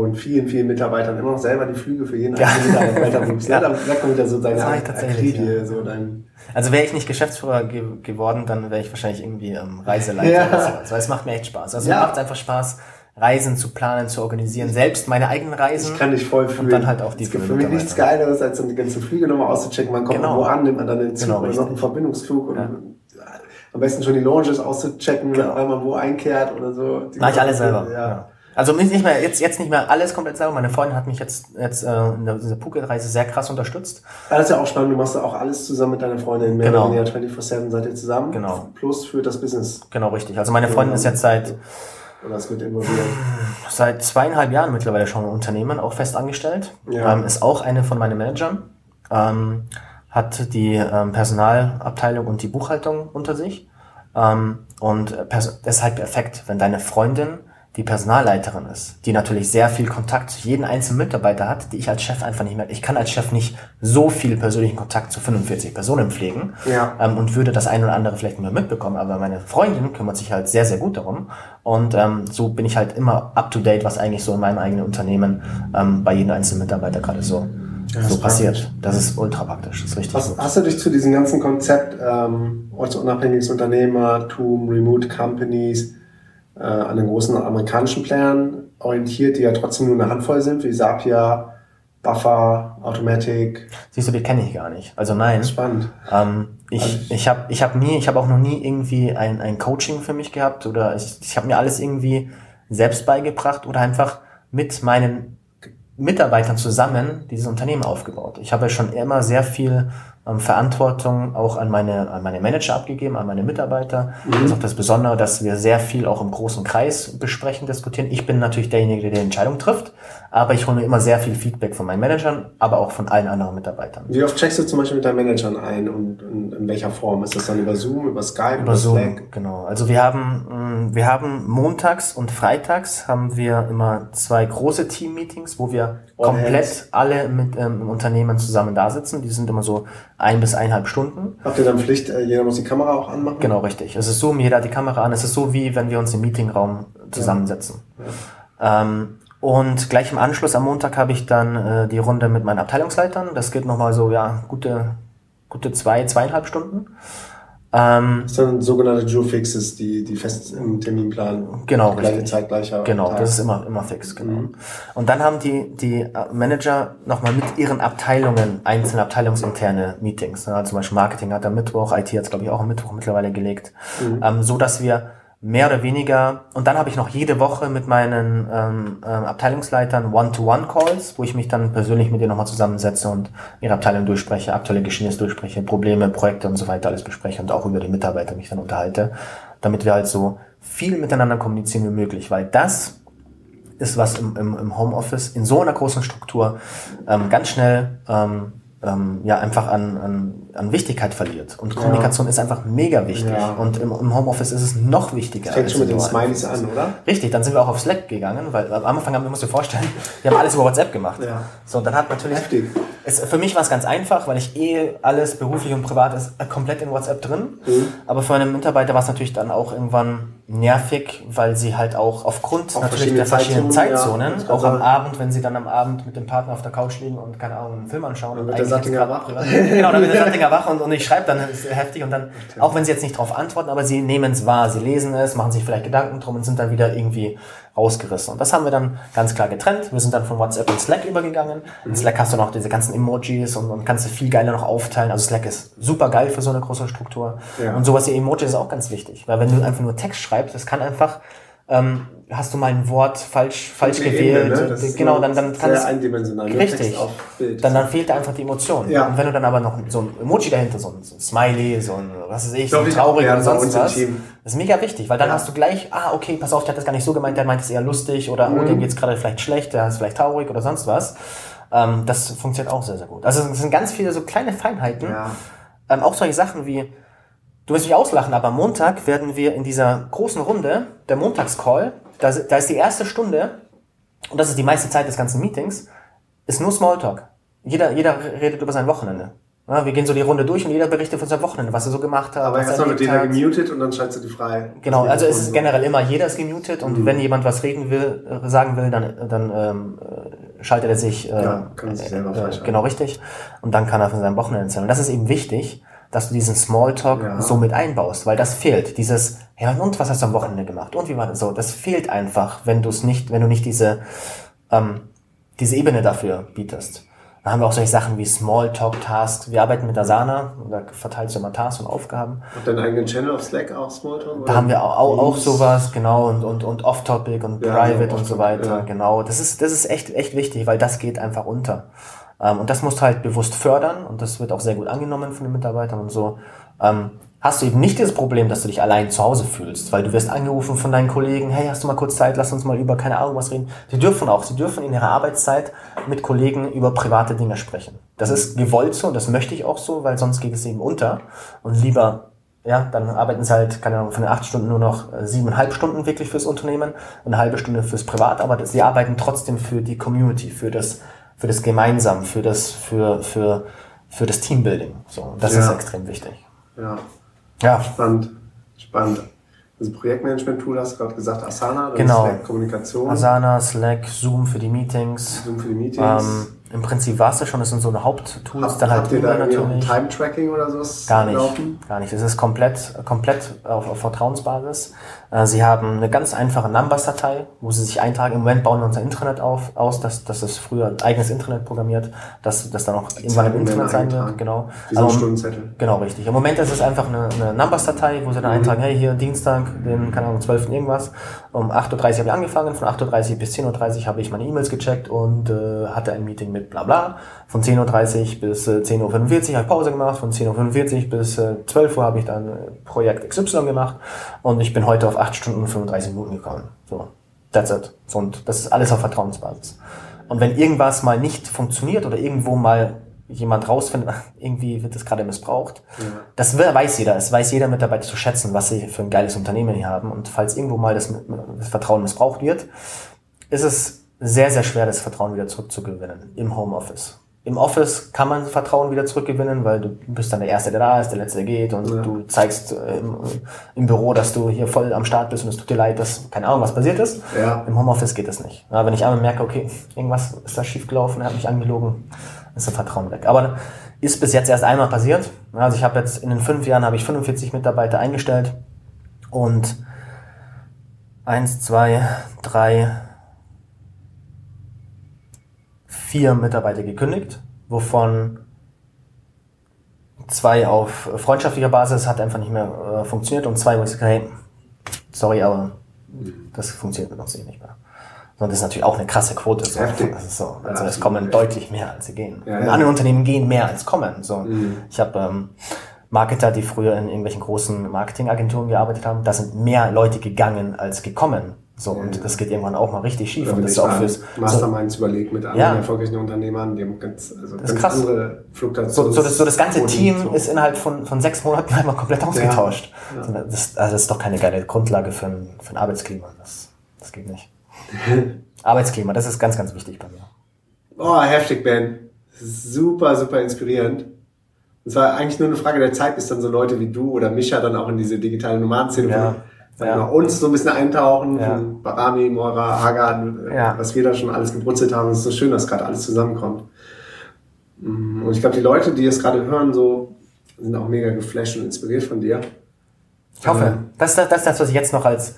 und vielen, vielen Mitarbeitern immer noch selber die Flüge für jeden einzelnen Mitarbeiter buchst. ja. Da, da kommt wieder so deine Akkreditie, ja. so dein also wäre ich nicht Geschäftsführer ge geworden, dann wäre ich wahrscheinlich irgendwie ähm, Reiseleiter ja. oder sowas. Weil es macht mir echt Spaß. Also ja. mir macht einfach Spaß, Reisen zu planen, zu organisieren, selbst meine eigenen Reisen. Ich kann dich voll fühlen. Und dann halt auch die Es gibt für mich nichts Geileres, als dann die ganzen Flüge nochmal auszuchecken. Man kommt genau. wo an, nimmt man dann den Zug genau, oder noch einen Verbindungsflug und ja. am besten schon die Lounges auszuchecken, genau. weil man wo einkehrt oder so. Mach ich alles selber. Ja. Also nicht mehr, jetzt, jetzt nicht mehr alles komplett selber. Meine Freundin hat mich jetzt, jetzt äh, in dieser Phuket-Reise sehr krass unterstützt. Das ist ja auch spannend, du machst ja auch alles zusammen mit deiner Freundin. Mehr Genau. oder weniger 24-7 seid ihr zusammen. Genau. Plus für das Business. Genau, richtig. Also meine Freundin ist jetzt seit, Oder ist mit involviert. seit zweieinhalb Jahren mittlerweile schon im Unternehmen, auch fest angestellt. Ja. Ähm, ist auch eine von meinen Managern. Ähm, hat die ähm, Personalabteilung und die Buchhaltung unter sich. Ähm, und das ist halt perfekt, wenn deine Freundin die Personalleiterin ist, die natürlich sehr viel Kontakt zu jedem einzelnen Mitarbeiter hat, die ich als Chef einfach nicht mehr, ich kann als Chef nicht so viel persönlichen Kontakt zu 45 Personen pflegen Ja. ähm, und würde das ein oder andere vielleicht nicht mehr mitbekommen, aber meine Freundin kümmert sich halt sehr, sehr gut darum und ähm, so bin ich halt immer up to date, was eigentlich so in meinem eigenen Unternehmen ähm, bei jedem einzelnen Mitarbeiter gerade so, so passiert. praktisch. Das ist ultra praktisch, das ist richtig Hast, gut. hast du dich zu diesem ganzen Konzept ähm, ortsunabhängiges Unternehmertum, Remote Companies äh, an den großen amerikanischen Playern orientiert, die ja trotzdem nur eine Handvoll sind, wie Zapier, Buffer, Automatic? Siehst du, die kenne ich gar nicht. Also nein. Spannend. Ähm, ich ich habe ich hab nie, ich habe auch noch nie irgendwie ein, ein Coaching für mich gehabt oder ich, ich habe mir alles irgendwie selbst beigebracht oder einfach mit meinen Mitarbeitern zusammen dieses Unternehmen aufgebaut. Ich habe schon immer sehr viel ähm, Verantwortung auch an meine, an meine Manager abgegeben, an meine Mitarbeiter. Das ist auch das Besondere, dass wir sehr viel auch im großen Kreis besprechen, diskutieren. Ich bin natürlich derjenige, der die Entscheidung trifft, aber ich hole mir immer sehr viel Feedback von meinen Managern, aber auch von allen anderen Mitarbeitern. Wie oft checkst du zum Beispiel mit deinen Managern ein und, und in welcher Form? Ist das dann über Zoom, über Skype, Über Zoom, Slack? genau. Also wir haben, mh, wir haben montags und freitags haben wir immer zwei große Team-Meetings, wo wir komplett alle mit ähm, im Unternehmen zusammen da sitzen. Die sind immer so ein bis eineinhalb Stunden. Habt ihr dann Pflicht, äh, jeder muss die Kamera auch anmachen? Genau, richtig. Es ist Zoom, jeder hat die Kamera an. Es ist so, wie wenn wir uns im Meetingraum zusammensetzen. Ähm, und gleich im Anschluss am Montag habe ich dann äh, die Runde mit meinen Abteilungsleitern. Das geht nochmal so, ja, gute, gute zwei, zweieinhalb Stunden. Ähm, Das sind sogenannte Joe Fixes, die, die fest im Terminplan Genau, gleiche. Zeit, gleicher Genau, Tag. das ist immer, immer fix, genau. Und dann haben die, die äh, Manager nochmal mit ihren Abteilungen, einzelne abteilungsinterne Meetings. Ja, zum Beispiel Marketing hat am Mittwoch, IT hat es, glaube ich, auch am Mittwoch mittlerweile gelegt. Ähm, so dass wir mehr oder weniger, und dann habe ich noch jede Woche mit meinen ähm, ähm, Abteilungsleitern One-to-One-Calls, wo ich mich dann persönlich mit denen nochmal zusammensetze und ihre Abteilung durchspreche, aktuelle Geschehnisse durchspreche, Probleme, Projekte und so weiter alles bespreche und auch über die Mitarbeiter mich dann unterhalte, damit wir halt so viel miteinander kommunizieren wie möglich, weil das ist was im, im, im Homeoffice in so einer großen Struktur ähm, ganz schnell ähm, ähm, ja einfach an, an, an Wichtigkeit verliert. Und Kommunikation ist einfach mega wichtig. Ja. Und im, im Homeoffice ist es noch wichtiger. Fängt schon mit den. Smileys an, oder? Richtig, dann sind wir auch auf Slack gegangen, weil am Anfang haben wir, musst du dir vorstellen, wir haben alles über WhatsApp gemacht. Ja. So, dann hat natürlich, Heftig. Es, für mich war es ganz einfach, weil ich eh alles beruflich und privat ist äh, komplett in WhatsApp drin. Mhm. Aber für einen Mitarbeiter war es natürlich dann auch irgendwann nervig, weil sie halt auch aufgrund Auf natürlich verschiedene der verschiedenen Zeitzonen, Zeitzonen, ja. auch am Abend, wenn sie dann am Abend mit dem Partner auf der Couch liegen und keine Ahnung, einen Film anschauen. und wird der Sattinger wach. Genau, dann wird der Sattinger wach und, und ich schreibe dann ist heftig und dann, auch wenn sie jetzt nicht darauf antworten, aber sie nehmen es wahr, sie lesen es, machen sich vielleicht Gedanken drum und sind dann wieder irgendwie rausgerissen. Und das haben wir dann ganz klar getrennt. Wir sind dann von WhatsApp in Slack übergegangen. In Slack hast du noch diese ganzen Emojis und, und kannst du viel geiler noch aufteilen. Also Slack ist super geil für so eine große Struktur. Ja. Und sowas wie Emojis ist auch ganz wichtig. Weil wenn du einfach nur Text schreibst, das kann einfach, ähm, hast du mal ein Wort falsch, falsch Die gewählt. Ebene, ne? Das genau, dann, dann kann sehr es, eindimensional. Richtig. Dann, dann fehlt da einfach die Emotion. Ja. Und wenn du dann aber noch so ein Emoji dahinter, so ein, so ein Smiley, so ein, was weiß ich, so ein ich auch traurig gerne oder sonst was, Team. das ist mega wichtig, weil dann Ja. hast du gleich, ah, okay, pass auf, der hat das gar nicht so gemeint, der meint es eher lustig oder Mhm. oh, dem geht's gerade vielleicht schlecht, der ist vielleicht traurig oder sonst was. Ähm, das funktioniert auch sehr, sehr gut. Also es sind ganz viele so kleine Feinheiten. Ja. Ähm, auch solche Sachen wie, du wirst mich auslachen, aber Montag werden wir in dieser großen Runde, der Montagscall, da, da ist die erste Stunde, und das ist die meiste Zeit des ganzen Meetings, ist nur Smalltalk. Jeder, jeder redet über sein Wochenende. Ja, wir gehen so die Runde durch und jeder berichtet von seinem Wochenende, was er so gemacht hat. Aber er erstmal wird jeder gemutet und dann schaltest du die frei. Genau, also es ist generell immer, jeder ist gemutet und wenn jemand was reden will, äh, sagen will, dann, dann ähm, äh, schaltet er sich, äh, Ja, kann sich selber äh, freischalten. genau richtig und dann kann er von seinem Wochenende erzählen. Und das ist eben wichtig, dass du diesen Smalltalk Ja. so mit einbaust, weil das fehlt. Dieses, ja und was hast du am Wochenende gemacht und wie war das so? Das fehlt einfach, wenn du es nicht, wenn du nicht diese ähm, diese Ebene dafür bietest. Dann haben wir auch solche Sachen wie Smalltalk-Tasks. Wir arbeiten mit Asana, da verteilst du immer Tasks und Aufgaben. Habt ihr einen eigenen Channel auf Slack auch Smalltalk? Da haben wir auch, auch, auch sowas, genau, und, und, und Off-Topic und Ja, Private genau, und so weiter, ja. genau. Das ist, das ist echt, echt wichtig, weil das geht einfach unter. Ähm, und das musst du halt bewusst fördern und das wird auch sehr gut angenommen von den Mitarbeitern und so. Ähm, hast du eben nicht das Problem, dass du dich allein zu Hause fühlst, weil du wirst angerufen von deinen Kollegen, hey, hast du mal kurz Zeit, lass uns mal über keine Ahnung was reden. Sie dürfen auch, sie dürfen in ihrer Arbeitszeit mit Kollegen über private Dinge sprechen. Das ist gewollt so und das möchte ich auch so, weil sonst geht es eben unter und lieber ja, dann arbeiten sie halt, keine Ahnung, von den acht Stunden nur noch äh, siebeneinhalb Stunden wirklich fürs Unternehmen und eine halbe Stunde fürs Privat, aber sie arbeiten trotzdem für die Community, für das, für das Gemeinsam, für das, für, für, für das Teambuilding. So, das Ja. ist extrem wichtig. Ja, Ja, spannend. Spannend. Also Projektmanagement-Tool hast du gerade gesagt, Asana, dann Genau. Slack, Kommunikation, Asana, Slack, Zoom für die Meetings. Zoom für die Meetings. Ähm, Im Prinzip war es das schon, das sind so eine Haupttools, Hab, dann halt habt ihr da natürlich. Time-Tracking oder sowas Gar nicht, laufen? gar nicht. Es ist komplett, komplett auf, auf Vertrauensbasis. Äh, Sie haben eine ganz einfache Numbers-Datei, wo Sie sich eintragen. Im Moment bauen wir unser Intranet auf, aus, dass das ist früher ein eigenes Internet programmiert, dass das dann auch irgendwann im Internet sein wird. Genau. Wie so Aber- Stundenzettel. Genau, richtig. Im Moment ist es einfach eine, eine Numbers-Datei, wo sie dann eintragen, hey, hier Dienstag, den, keine Ahnung, 12. irgendwas. Um 8.30 Uhr habe ich angefangen, von 8.30 Uhr bis 10.30 Uhr habe ich meine E-Mails gecheckt und äh, hatte ein Meeting mit bla bla. Von 10.30 Uhr bis äh, 10.45 Uhr habe ich Pause gemacht, von 10.45 Uhr bis äh, 12 Uhr habe ich dann äh, Projekt XY gemacht und ich bin heute auf 8 Stunden und 35 Minuten gekommen. So, that's it. So, und das ist alles auf Vertrauensbasis. Und wenn irgendwas mal nicht funktioniert oder irgendwo mal jemand rausfindet, irgendwie wird das gerade missbraucht, das we- weiß jeder. Es weiß jeder Mitarbeiter zu schätzen, was sie für ein geiles Unternehmen hier haben. Und falls irgendwo mal das, das Vertrauen missbraucht wird, ist es sehr, sehr schwer, das Vertrauen wieder zurückzugewinnen im Homeoffice. Im Office kann man Vertrauen wieder zurückgewinnen, weil du bist dann der Erste, der da ist, der Letzte, der geht und du zeigst äh, im, im Büro, dass du hier voll am Start bist und es tut dir leid, dass keine Ahnung, was passiert ist. Ja. Im Homeoffice geht das nicht. Ja, wenn ich einmal merke, okay, irgendwas ist da schiefgelaufen, er hat mich angelogen, ist das Vertrauen weg. Aber ist bis jetzt erst einmal passiert. Ja, Also ich habe jetzt in den fünf Jahren habe ich 45 Mitarbeiter eingestellt und eins, zwei, drei, vier Mitarbeiter gekündigt, wovon zwei auf freundschaftlicher Basis hat einfach nicht mehr äh, funktioniert und zwei, wo ich gesagt habe, hey, sorry, aber das funktioniert mit uns eh nicht mehr. Und das ist natürlich auch eine krasse Quote. So. Heftig. Das ist so. Also Ja, es kommen deutlich mehr, als sie gehen. Ja, In ja. anderen Unternehmen gehen mehr, als kommen. So. Mhm. Ich habe ähm, Marketer, die früher in irgendwelchen großen Marketingagenturen gearbeitet haben, da sind mehr Leute gegangen, als gekommen. So, und das geht irgendwann auch mal richtig schief. Oder und das ist auch fürs, so, Masterminds überlegt mit anderen Ja. erfolgreichen Unternehmern, die haben ganz, also ist ganz krass. andere Fluktuationen. so, so, das, so das ganze Team so. ist innerhalb von, von sechs Monaten einmal komplett ausgetauscht. Ja. So, Das, also das ist doch keine geile Grundlage für ein, für ein Arbeitsklima. Das, das geht nicht. Arbeitsklima, das ist ganz, ganz wichtig bei mir. Oh, heftig, Ben. Das super, super inspirierend. Es war eigentlich nur eine Frage der Zeit, bis dann so Leute wie du oder Micha dann auch in diese digitale Nomadenszene Ja, ja. uns so ein bisschen eintauchen, Ja. von Barami, Moira, Hagan, Ja. was wir da schon alles gebrutzelt haben. Es ist so schön, dass gerade alles zusammenkommt. Mm, Und ich glaube, die Leute, die es gerade hören, so sind auch mega geflasht und inspiriert von dir. Ich hoffe, Ähm. das, ist das, das ist das, was ich jetzt noch als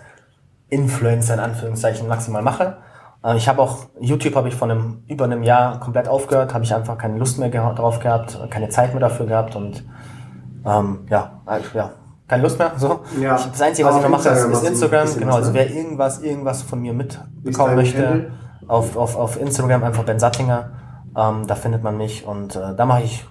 Influencer in Anführungszeichen maximal mache. Äh, Ich habe auch, YouTube habe ich vor einem, über einem Jahr komplett aufgehört, habe ich einfach keine Lust mehr drauf gehabt, keine Zeit mehr dafür gehabt und ähm, ja, äh, ja, keine Lust mehr. So. Ja. Ich, das Einzige, was ich noch mache, ist, Instagram ist Instagram. Genau, also ne? wer irgendwas, irgendwas von mir mitbekommen möchte, auf, auf, auf Instagram einfach Ben Sattinger, ähm, da findet man mich und äh, da mache ich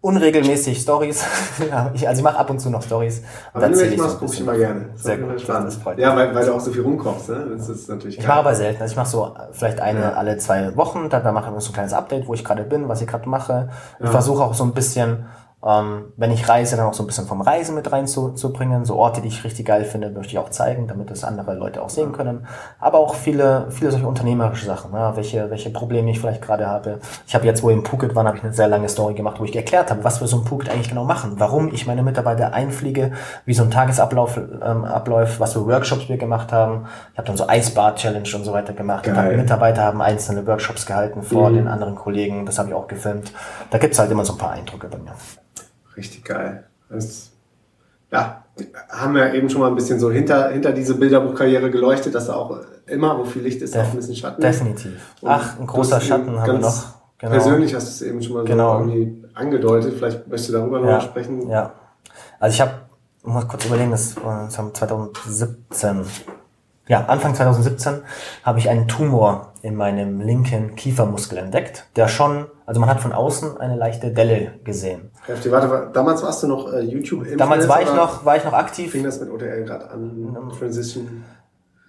unregelmäßig Stories. ja, ich, also ich mache ab und zu noch Stories. Aber wenn du erzähl welche ich so machst, ein guck ich immer gerne. Sehr Das gut, ist spannend. Ja, mich. weil, weil du auch so viel rumkommst. Ne? Das ist natürlich Ich mache aber selten. Also ich mache so vielleicht eine Ja. alle zwei Wochen, da, da mache ich so ein kleines Update, wo ich gerade bin, was ich gerade mache. Ich Ja. versuche auch so ein bisschen, ähm, wenn ich reise, dann auch so ein bisschen vom Reisen mit reinzubringen. So Orte, die ich richtig geil finde, möchte ich auch zeigen, damit das andere Leute auch sehen können. Aber auch viele, viele solche unternehmerische Sachen, ja, welche, welche Probleme ich vielleicht gerade habe. Ich habe jetzt, wo wir in Phuket waren, habe ich eine sehr lange Story gemacht, wo ich erklärt habe, was wir so in Phuket eigentlich genau machen, warum ich meine Mitarbeiter einfliege, wie so ein Tagesablauf ähm, abläuft, was für Workshops wir gemacht haben. Ich habe dann so Eisbad-Challenge und so weiter gemacht. Hab Mitarbeiter haben einzelne Workshops gehalten vor Mhm. den anderen Kollegen. Das habe ich auch gefilmt. Da gibt's halt immer so ein paar Eindrücke bei mir. Richtig geil. Das, ja, haben wir eben schon mal ein bisschen so hinter, hinter diese Bilderbuchkarriere geleuchtet, dass da auch immer, wo viel Licht ist, auch ein bisschen Schatten. ist. Definitiv. Und Ach, ein großer Schatten haben wir noch. Genau. Persönlich hast du es eben schon mal Genau. so irgendwie angedeutet. Vielleicht möchtest du darüber noch Ja, mal sprechen. ja. Also ich habe, muss kurz überlegen, das war das haben 2017, ja, Anfang 2017 habe ich einen Tumor in meinem linken Kiefermuskel entdeckt, der schon, also man hat von außen eine leichte Delle gesehen. Heftig. Warte, wa- damals warst du noch äh, youtube Damals war ich noch, war ich noch aktiv. Fing das mit OTL gerade an? Transition?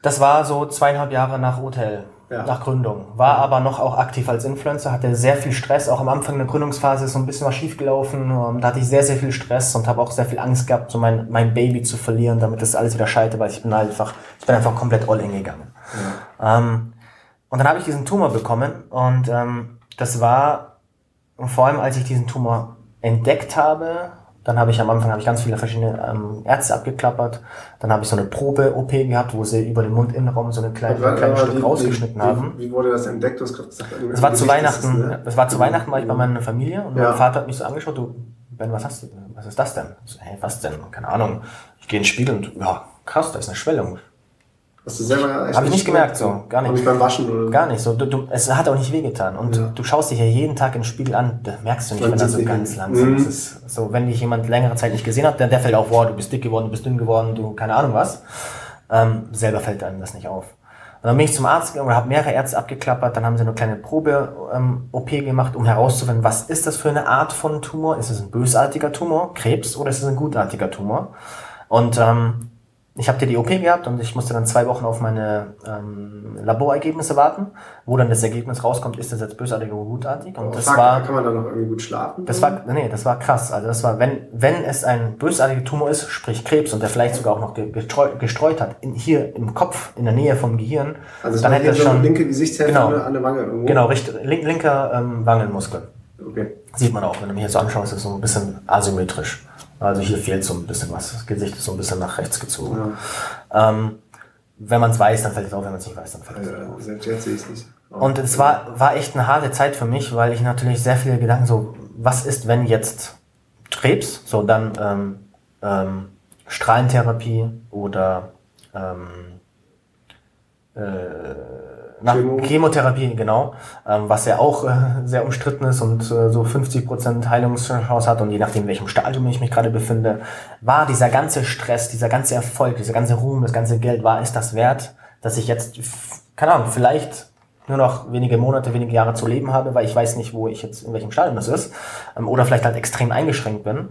Das war so zweieinhalb Jahre nach Hotel, Ja. nach Gründung. War aber noch auch aktiv als Influencer, hatte sehr viel Stress. Auch am Anfang der Gründungsphase ist so ein bisschen was schiefgelaufen. Ähm, Da hatte ich sehr, sehr viel Stress und habe auch sehr viel Angst gehabt, so mein, mein Baby zu verlieren, damit das alles wieder scheitert, weil ich bin halt einfach, ich bin einfach komplett all in gegangen. Ähm, und dann habe ich diesen Tumor bekommen und ähm, das war vor allem, als ich diesen Tumor entdeckt habe, dann habe ich am Anfang habe ich ganz viele verschiedene ähm, Ärzte abgeklappert. Dann habe ich so eine Probe-OP gehabt, wo sie über den Mundinnenraum so eine kleine, ein kleines Stück rausgeschnitten wie, haben. Wie, wie wurde das entdeckt? Du hast gesagt, Das war zu Weihnachten, ne? das war zu Weihnachten war ich bei meiner Familie und Ja. mein Vater hat mich so angeschaut, du, Ben, was hast du, was ist das denn? Ich so, hey, was denn? Keine Ahnung. Ich gehe ins Spiegel und, ja, krass, da ist eine Schwellung. Hast du selber echt Hab ich nicht gemerkt, so, gar nicht. Auch nicht beim Waschen oder Gar nicht so. Du, du, es hat auch nicht wehgetan. Und Ja. du schaust dich ja jeden Tag im Spiegel an, da merkst du nicht, wenn er so ganz langsam Mhm. ist. So, wenn dich jemand längere Zeit nicht gesehen hat, dann der fällt auf, wow, du bist dick geworden, du bist dünn geworden, du, keine Ahnung was. Ähm, selber fällt einem das nicht auf. Und dann bin ich zum Arzt gegangen oder habe mehrere Ärzte abgeklappert, dann haben sie eine kleine Probe-OP gemacht, um herauszufinden, was ist das für eine Art von Tumor? Ist es ein bösartiger Tumor, Krebs, oder ist es ein gutartiger Tumor? Und ähm, ich habe die OP gehabt und ich musste dann zwei Wochen auf meine ähm, Laborergebnisse warten, wo dann das Ergebnis rauskommt, ist das jetzt bösartig oder gutartig. Und Oh, das fuck, war kann man da noch irgendwie gut schlafen? das war, nee, das war krass. Also das war, wenn, wenn es ein bösartiger Tumor ist, sprich Krebs, und der vielleicht sogar auch noch ge- gestreut, gestreut hat, in, hier im Kopf, in der Nähe vom Gehirn, also dann hätte er eine schon, linke Gesichtshälfte Genau. an der Wange irgendwo. genau, richtig, link, linker ähm, Wangenmuskel. Okay. Sieht man auch, wenn du mir hier so anschaust, ist es so ein bisschen asymmetrisch. Also hier fehlt so ein bisschen was. Das Gesicht ist so ein bisschen nach rechts gezogen. Ähm, wenn man es weiß, dann fällt es auf, wenn man es nicht weiß, dann fällt es nicht auf. Selbst jetzt sehe ich es nicht. Und es war, war echt eine harte Zeit für mich, weil ich natürlich sehr viele Gedanken so, was ist, wenn jetzt Krebs, so dann ähm, ähm, Strahlentherapie oder ähm, äh, na, Chemo. Chemotherapie, genau, ähm, was ja auch äh, sehr umstritten ist und äh, so 50% Heilungschance hat und je nachdem, in welchem Stadium ich mich gerade befinde, war dieser ganze Stress, dieser ganze Erfolg, dieser ganze Ruhm, das ganze Geld, war es das wert, dass ich jetzt, keine Ahnung, vielleicht nur noch wenige Monate, wenige Jahre zu leben habe, weil ich weiß nicht, wo ich jetzt, in welchem Stadium das ist, ähm, oder vielleicht halt extrem eingeschränkt bin.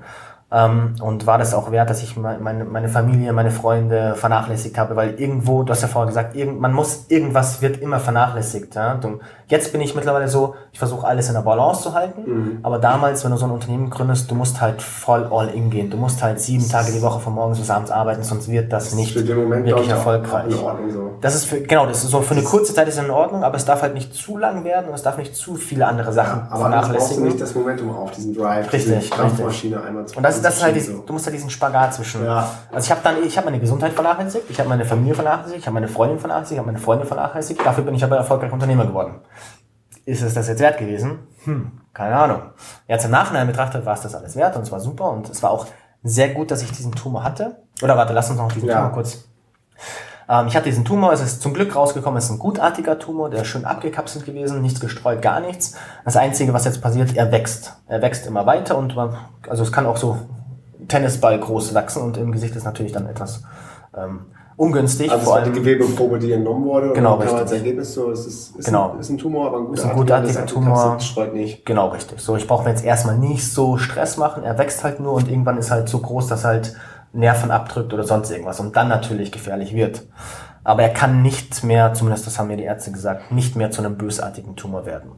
Ähm, und war das auch wert, dass ich me- meine, meine Familie, meine Freunde vernachlässigt habe, weil irgendwo, du hast ja vorher gesagt, irgend, man muss, irgendwas wird immer vernachlässigt. Ja? Du, jetzt bin ich mittlerweile so, ich versuche alles in der Balance zu halten, aber damals, wenn du so ein Unternehmen gründest, du musst halt voll all in gehen. Du musst halt sieben Tage die Woche von morgens bis abends arbeiten, sonst wird das nicht den Moment wirklich erfolgreich. In Ordnung so. Das ist für, genau, das ist so für eine kurze Zeit ist in Ordnung, aber es darf halt nicht zu lang werden und es darf nicht zu viele andere Sachen Aber brauchst du vernachlässigen. nicht das Momentum auf, diesen Drive, Richtig, diese Kampfmaschine einmal zu Und das, das ist halt, schieben, du musst halt diesen Spagat zwischen. Ja. Also ich habe dann, ich habe meine Gesundheit vernachlässigt, ich habe meine Familie vernachlässigt, ich habe meine Freundin vernachlässigt, ich habe meine Freunde vernachlässigt. Dafür bin ich aber erfolgreich Unternehmer geworden. Ist es das jetzt wert gewesen? Hm, keine Ahnung. Jetzt im Nachhinein betrachtet war es das alles wert und es war super und es war auch sehr gut, dass ich diesen Tumor hatte. Oder warte, lass uns noch diesen Ja. Tumor kurz. Ähm, ich hatte diesen Tumor, es ist zum Glück rausgekommen, es ist ein gutartiger Tumor, der ist schön abgekapselt gewesen, nichts gestreut, gar nichts. Das Einzige, was jetzt passiert, er wächst. Er wächst immer weiter und man, also es kann auch so Tennisball groß wachsen und im Gesicht ist natürlich dann etwas ähm, ungünstig. Also vor die Gewebeprobe, die entnommen wurde. und Genau, dann kam richtig. als Ergebnis so, es ist, ist, Genau. ein, ist ein Tumor, aber ein Ist ein gutartiger, gutartiger Tumor. streut nicht. Genau, richtig. So, ich brauche mir jetzt erstmal nicht so Stress machen. Er wächst halt nur und irgendwann ist halt so groß, dass halt Nerven abdrückt oder sonst irgendwas und dann natürlich gefährlich wird. Aber er kann nicht mehr, zumindest das haben mir die Ärzte gesagt, nicht mehr zu einem bösartigen Tumor werden.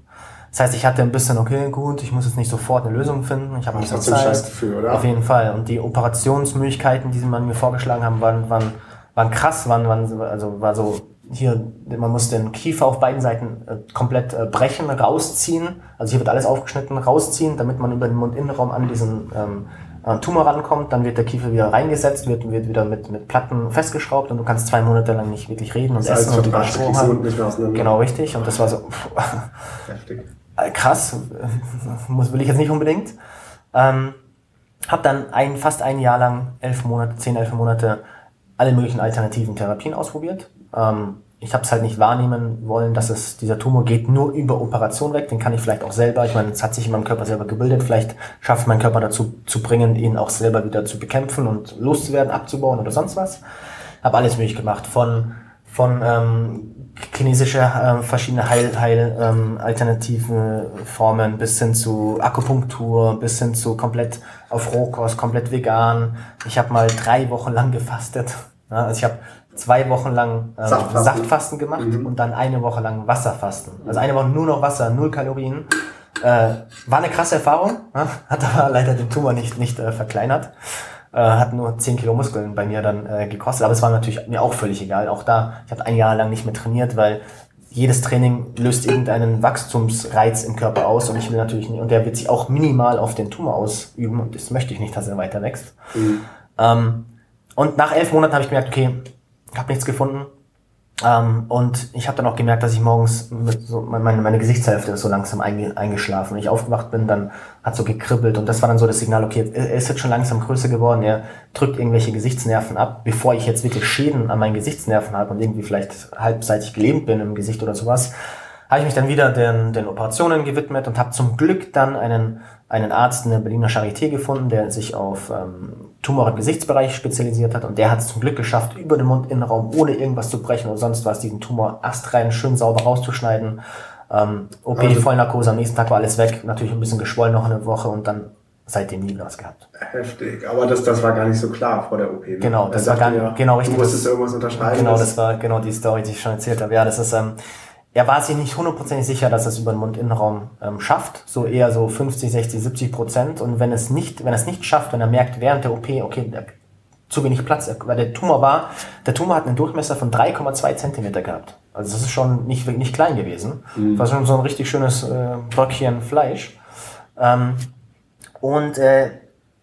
Das heißt, ich hatte ein bisschen, okay, gut, ich muss jetzt nicht sofort eine Lösung finden. Ich habe ein bisschen ein Zeit. scheiß Gefühl, oder? Auf jeden Fall. Und die Operationsmöglichkeiten, die sie man mir vorgeschlagen haben, waren, waren, waren krass, waren, waren, also war so, hier, man muss den Kiefer auf beiden Seiten äh, komplett äh, brechen, rausziehen. Also hier wird alles aufgeschnitten, rausziehen, damit man über den Mundinnenraum an diesen ähm, äh, Tumor rankommt. Dann wird der Kiefer wieder reingesetzt, wird, wird wieder mit, mit Platten festgeschraubt und du kannst zwei Monate lang nicht wirklich reden und Das essen und Strom haben. Genau, richtig. Und das war so, äh, krass, muss will ich jetzt nicht unbedingt. Ähm, hab dann ein, fast ein Jahr lang, elf Monate, zehn, elf Monate, alle möglichen alternativen Therapien ausprobiert. Ähm, ich habe es halt nicht wahrnehmen wollen, dass es dieser Tumor geht nur über Operation weg. Den kann ich vielleicht auch selber. Ich meine, es hat sich in meinem Körper selber gebildet. Vielleicht schafft mein Körper dazu zu bringen, ihn auch selber wieder zu bekämpfen und loszuwerden, abzubauen oder sonst was. Habe alles möglich gemacht von von ähm, chinesische äh, verschiedene Heil, Heil ähm, alternative Formen bis hin zu Akupunktur, bis hin zu komplett auf Rohkost, komplett vegan. Ich habe mal drei Wochen lang gefastet. Ja, also ich habe zwei Wochen lang ähm, Saftfasten. Saftfasten gemacht mhm. und dann eine Woche lang Wasserfasten. Also eine Woche nur noch Wasser, null Kalorien. Äh, war eine krasse Erfahrung, ja? hat aber leider den Tumor nicht, nicht äh, verkleinert. Äh, hat nur 10 Kilo Muskeln bei mir dann äh, gekostet, aber es war natürlich mir auch völlig egal. Auch da, ich habe ein Jahr lang nicht mehr trainiert, weil jedes Training löst irgendeinen Wachstumsreiz im Körper aus und ich will natürlich nicht, und der wird sich auch minimal auf den Tumor ausüben und das möchte ich nicht, dass er weiter wächst. Mhm. Ähm, und nach elf Monaten habe ich gemerkt, okay, habe nichts gefunden. Ähm, und ich habe dann auch gemerkt, dass ich morgens mit so, meine, meine Gesichtshälfte ist so langsam einge, eingeschlafen. Wenn ich aufgewacht bin, dann hat so gekribbelt und das war dann so das Signal, okay, er ist jetzt schon langsam größer geworden, er drückt irgendwelche Gesichtsnerven ab, bevor ich jetzt wirklich Schäden an meinen Gesichtsnerven habe und irgendwie vielleicht halbseitig gelähmt bin im Gesicht oder sowas, habe ich mich dann wieder den, den Operationen gewidmet und habe zum Glück dann einen einen Arzt in der Berliner Charité gefunden, der sich auf ähm, Tumor im Gesichtsbereich spezialisiert hat und der hat es zum Glück geschafft, über den Mundinnenraum, ohne irgendwas zu brechen oder sonst was, diesen Tumor astrein schön sauber rauszuschneiden. Ähm, OP, also, Vollnarkose, am nächsten Tag war alles weg, natürlich ein bisschen geschwollen noch eine Woche und dann seitdem nie was gehabt. Heftig, aber das, das war gar nicht so klar vor der OP. Ne? Genau, das war gar ja, genau richtig. Du musstest irgendwas unterschreiben. Genau, das war genau die Story, die ich schon erzählt habe. Ja, das ist ähm, er war sich nicht hundertprozentig sicher, dass er es über den Mundinnenraum ähm, schafft, so eher so 50, 60, 70 Prozent. Und wenn es nicht, wenn er es nicht schafft, wenn er merkt während der OP, okay, der, zu wenig Platz, weil der Tumor war, der Tumor hat einen Durchmesser von 3,2 Zentimeter gehabt. Also das ist schon nicht, nicht klein gewesen. Mhm. Das war schon so ein richtig schönes äh, Bröckchen Fleisch. Ähm, und äh,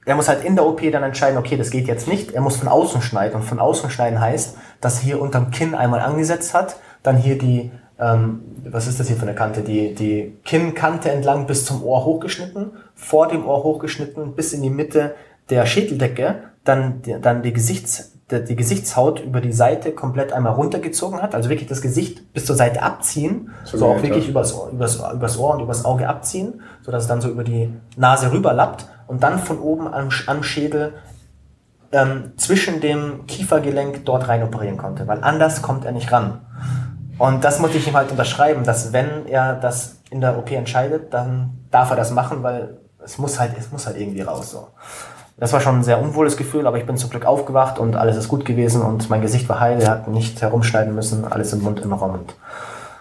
er muss halt in der OP dann entscheiden, okay, das geht jetzt nicht. Er muss von außen schneiden. Und von außen schneiden heißt, dass er hier unterm Kinn einmal angesetzt hat, dann hier die ähm, was ist das hier für eine Kante? Die, die Kinnkante entlang bis zum Ohr hochgeschnitten, vor dem Ohr hochgeschnitten bis in die Mitte der Schädeldecke, dann, dann die, Gesichts, die, die Gesichtshaut über die Seite komplett einmal runtergezogen hat, also wirklich das Gesicht bis zur Seite abziehen, so, so auch wirklich übers, übers, übers Ohr und übers Auge abziehen, so dass es dann so über die Nase rüberlappt und dann von oben am, am Schädel ähm, zwischen dem Kiefergelenk dort rein operieren konnte, weil anders kommt er nicht ran. Und das muss ich ihm halt unterschreiben, dass wenn er das in der OP entscheidet, dann darf er das machen, weil es muss halt, es muss halt irgendwie raus. So. Das war schon ein sehr unwohles Gefühl, aber ich bin zum Glück aufgewacht und alles ist gut gewesen und mein Gesicht war heil, er hat nicht herumschneiden müssen, alles im Mund im Raum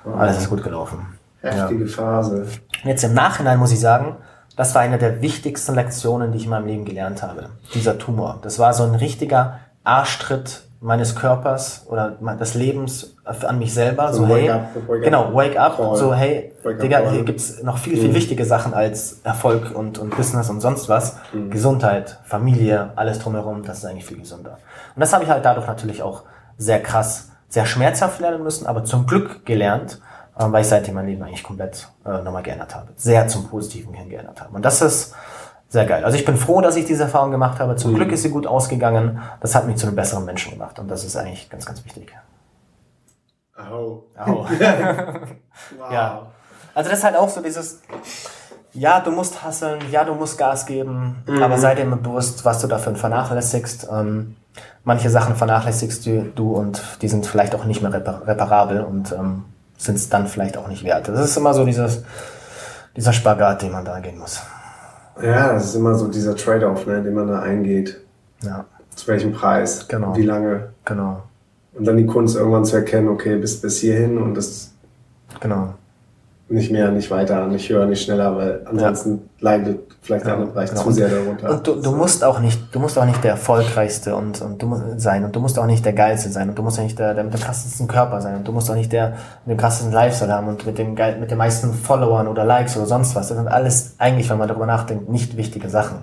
und alles ist gut gelaufen. Heftige ja. Phase. Jetzt im Nachhinein muss ich sagen, das war eine der wichtigsten Lektionen, die ich in meinem Leben gelernt habe. Dieser Tumor. Das war so ein richtiger Arschtritt meines Körpers oder des Lebens an mich selber. So, so hey, up, wake genau, wake up. Call. So, hey, Digga, hier gibt's noch viel, viel mhm. wichtige Sachen als Erfolg und, und Business und sonst was. Mhm. Gesundheit, Familie, alles drumherum, das ist eigentlich viel gesünder. Und das habe ich halt dadurch natürlich auch sehr krass, sehr schmerzhaft lernen müssen, aber zum Glück gelernt, äh, weil ich seitdem mein Leben eigentlich komplett äh, nochmal geändert habe. Sehr zum Positiven hin geändert habe. Und das ist sehr geil. Also ich bin froh, dass ich diese Erfahrung gemacht habe. Zum mhm. Glück ist sie gut ausgegangen. Das hat mich zu einem besseren Menschen gemacht. Und das ist eigentlich ganz, ganz wichtig. Au. Au. wow. Ja. Also das ist halt auch so dieses, ja, du musst hasseln, ja, du musst Gas geben, mhm. aber sei dir immer bewusst, was du dafür vernachlässigst. Ähm, manche Sachen vernachlässigst du, du und die sind vielleicht auch nicht mehr repar reparabel und ähm, sind es dann vielleicht auch nicht wert. Das ist immer so dieses, dieser Spagat, den man da gehen muss. Ja, das ist immer so dieser Trade-off, ne, den man da eingeht. Ja. Zu welchem Preis? Genau. Wie lange? Genau. Und dann die Kunst irgendwann zu erkennen, okay, bis, bis hierhin und das. Genau nicht mehr, nicht weiter, nicht höher, nicht schneller, weil ansonsten ja. leidet vielleicht der andere Bereich genau. zu sehr darunter. Und du, du musst auch nicht, du musst auch nicht der erfolgreichste und, und du musst sein und du musst auch nicht der geilste sein und du musst auch nicht der, der mit dem krassesten Körper sein und du musst auch nicht der mit dem krassesten Lifestyle haben und mit dem geil, mit den meisten Followern oder Likes oder sonst was. Das sind alles eigentlich, wenn man darüber nachdenkt, nicht wichtige Sachen.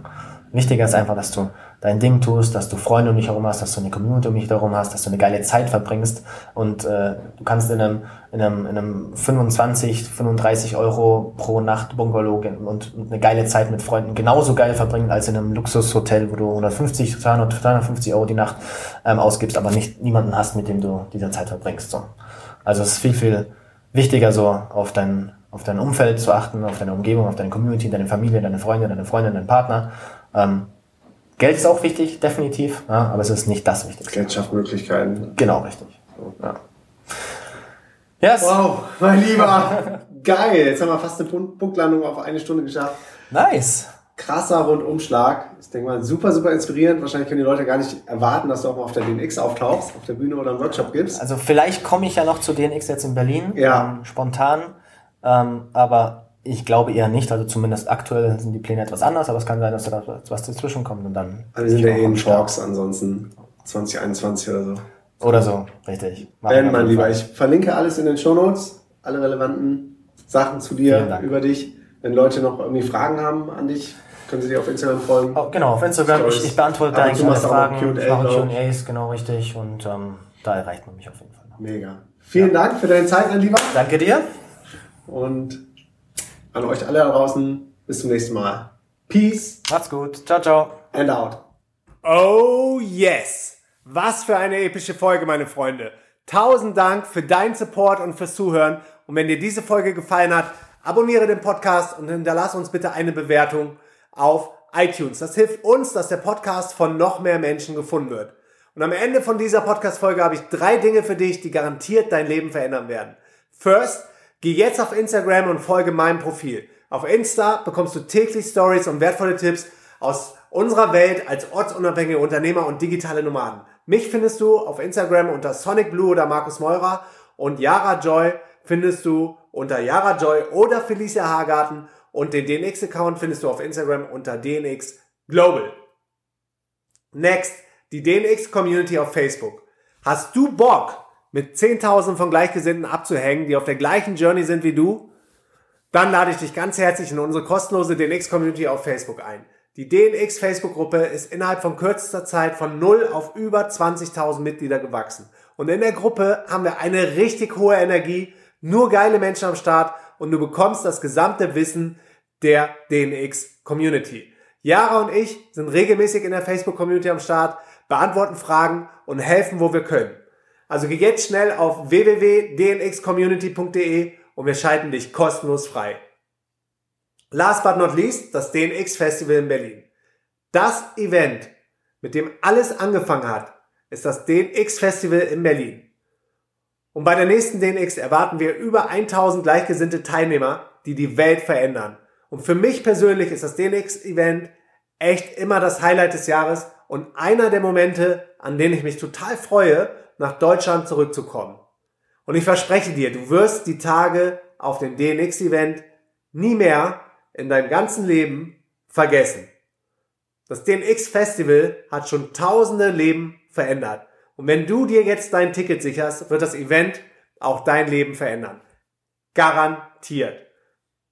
Wichtiger ist einfach, dass du dein Ding tust, dass du Freunde um dich herum hast, dass du eine Community um dich herum hast, dass du eine geile Zeit verbringst und äh, du kannst in einem, in einem, in einem 25, 35 Euro pro Nacht Bungalow und, und eine geile Zeit mit Freunden genauso geil verbringen als in einem Luxushotel, wo du 150, 200, 250 Euro die Nacht ähm, ausgibst, aber nicht niemanden hast, mit dem du diese Zeit verbringst. So. Also es ist viel, viel wichtiger, so auf dein, auf dein Umfeld zu achten, auf deine Umgebung, auf deine Community, deine Familie, deine Freunde, deine Freundin, deinen Partner. Ähm, Geld ist auch wichtig, definitiv, ja, aber es ist nicht das Wichtigste. Geld schafft Möglichkeiten. Genau, richtig. Ja. Yes. Wow, mein Lieber. Geil. Jetzt haben wir fast eine Punktlandung auf eine Stunde geschafft. Nice. Krasser Rundumschlag. Ich denke mal, super, super inspirierend. Wahrscheinlich können die Leute gar nicht erwarten, dass du auch mal auf der DNX auftauchst, auf der Bühne oder einen Workshop gibst. Also vielleicht komme ich ja noch zu DNX jetzt in Berlin. Ja. Ähm, spontan. Ähm, aber ich glaube eher nicht. Also zumindest aktuell sind die Pläne etwas anders. Aber es kann sein, dass da was dazwischen kommt und dann. Also wir sind ja eh in Talks ansonsten. 2021 oder so. Oder so, richtig. Ben, mein Lieber, ich verlinke alles in den Shownotes, alle relevanten Sachen zu dir, über dich. Wenn Leute noch irgendwie Fragen haben an dich, können sie dir auf Instagram folgen. Oh, genau, auf Instagram. Ich, ich beantworte da eigentlich alle Fragen. Ich mache. Q&As, genau richtig. Und ähm, da erreicht man mich auf jeden Fall. noch. Mega. Vielen Dank für deine Zeit, mein Lieber. Danke dir. Und an euch alle da draußen, bis zum nächsten Mal. Peace Macht's gut. Ciao, ciao. and out. Oh yes! Was für eine epische Folge, meine Freunde. Tausend Dank für deinen Support und fürs Zuhören. Und wenn dir diese Folge gefallen hat, abonniere den Podcast und hinterlass uns bitte eine Bewertung auf iTunes. Das hilft uns, dass der Podcast von noch mehr Menschen gefunden wird. Und am Ende von dieser Podcast-Folge habe ich drei Dinge für dich, die garantiert dein Leben verändern werden. First, geh jetzt auf Instagram und folge meinem Profil. Auf Insta bekommst du täglich Stories und wertvolle Tipps aus unserer Welt als ortsunabhängige Unternehmer und digitale Nomaden. Mich findest du auf Instagram unter Sonic Blue oder Markus Meurer und Yara Joy findest du unter Yara Joy oder Felicia Hagarten und den DNX-Account findest du auf Instagram unter DNX Global. Next, die DNX Community auf Facebook. Hast du Bock, mit 10.000 von Gleichgesinnten abzuhängen, die auf der gleichen Journey sind wie du? Dann lade ich dich ganz herzlich in unsere kostenlose DNX Community auf Facebook ein. Die DNX Facebook-Gruppe ist innerhalb von kürzester Zeit von 0 auf über 20.000 Mitglieder gewachsen. Und in der Gruppe haben wir eine richtig hohe Energie, nur geile Menschen am Start und du bekommst das gesamte Wissen der DNX Community. Yara und ich sind regelmäßig in der Facebook-Community am Start, beantworten Fragen und helfen, wo wir können. Also geh jetzt schnell auf www.dnxcommunity.de und wir schalten dich kostenlos frei. Last but not least, das DNX Festival in Berlin. Das Event, mit dem alles angefangen hat, ist das DNX Festival in Berlin. Und bei der nächsten DNX erwarten wir über 1000 gleichgesinnte Teilnehmer, die die Welt verändern. Und für mich persönlich ist das DNX Event echt immer das Highlight des Jahres und einer der Momente, an denen ich mich total freue, nach Deutschland zurückzukommen. Und ich verspreche dir, du wirst die Tage auf dem DNX Event nie mehr in deinem ganzen Leben vergessen. Das DNX Festival hat schon tausende Leben verändert. Und wenn du dir jetzt dein Ticket sicherst, wird das Event auch dein Leben verändern. Garantiert.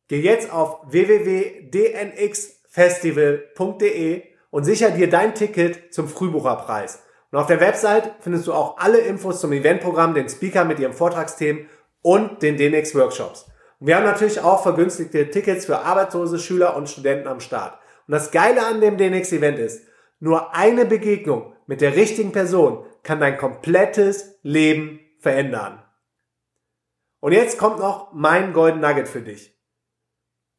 Geh jetzt auf www.dnxfestival.de und sicher dir dein Ticket zum Frühbucherpreis. Und auf der Website findest du auch alle Infos zum Eventprogramm, den Speaker mit ihren Vortragsthemen und den DNX Workshops. Und wir haben natürlich auch vergünstigte Tickets für arbeitslose Schüler und Studenten am Start. Und das Geile an dem DNX Event ist, nur eine Begegnung mit der richtigen Person kann dein komplettes Leben verändern. Und jetzt kommt noch mein Golden Nugget für dich.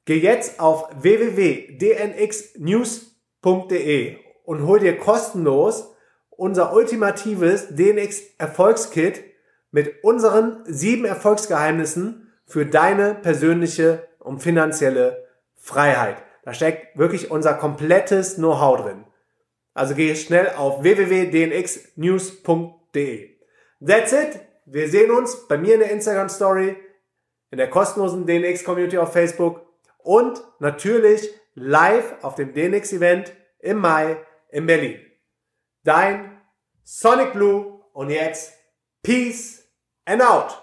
Geh jetzt auf www.dnxnews.de und hol dir kostenlos unser ultimatives DNX Erfolgskit mit unseren sieben Erfolgsgeheimnissen für deine persönliche und finanzielle Freiheit. Da steckt wirklich unser komplettes Know-how drin. Also geh schnell auf www.dnxnews.de. That's it. Wir sehen uns bei mir in der Instagram Story, in der kostenlosen DNX Community auf Facebook und natürlich live auf dem DNX Event im Mai in Berlin. Dein Sonic Blue und jetzt Peace and out.